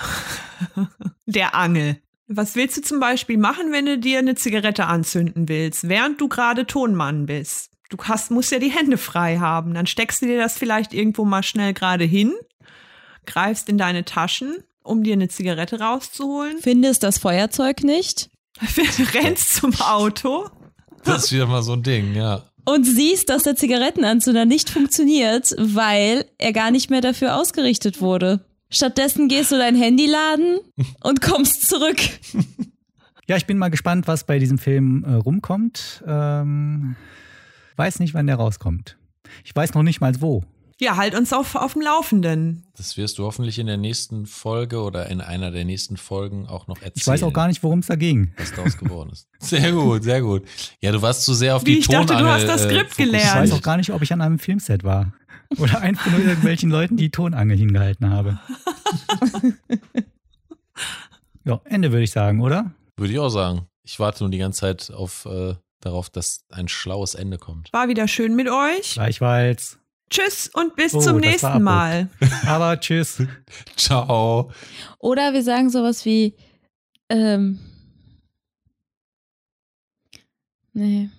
der Angel. Was willst du zum Beispiel machen, wenn du dir eine Zigarette anzünden willst, während du gerade Tonmann bist? Du hast, musst ja die Hände frei haben. Dann steckst du dir das vielleicht irgendwo mal schnell gerade hin, greifst in deine Taschen, um dir eine Zigarette rauszuholen, Findest das Feuerzeug nicht rennst zum Auto, Das ist wieder mal so ein Ding, ja. Und siehst, dass der Zigarettenanzünder nicht funktioniert, weil er gar nicht mehr dafür ausgerichtet wurde. Stattdessen gehst du dein Handy laden und kommst zurück. Ja, ich bin mal gespannt, was bei diesem Film äh, rumkommt. Ähm, weiß nicht, wann der rauskommt. Ich weiß noch nicht mal wo. Ja, halt uns auf, auf dem Laufenden. Das wirst du hoffentlich in der nächsten Folge oder in einer der nächsten Folgen auch noch erzählen. Ich weiß auch gar nicht, worum es da ging. was daraus geworden ist. Sehr gut, sehr gut. Ja, du warst zu sehr auf Wie, die ich dachte, du Tonangel, hast das äh, Skript fokussiert. gelernt. Ich weiß auch gar nicht, ob ich an einem Filmset war. Oder einfach nur irgendwelchen Leuten die Tonangel hingehalten habe. Ja, Ende würde ich sagen, oder? Würde ich auch sagen. Ich warte nur die ganze Zeit auf, äh, darauf, dass ein schlaues Ende kommt. War wieder schön mit euch. Gleichfalls. Tschüss und bis Oh, zum nächsten. Mal. Aber tschüss. Ciao. Oder wir sagen sowas wie, ähm, nee.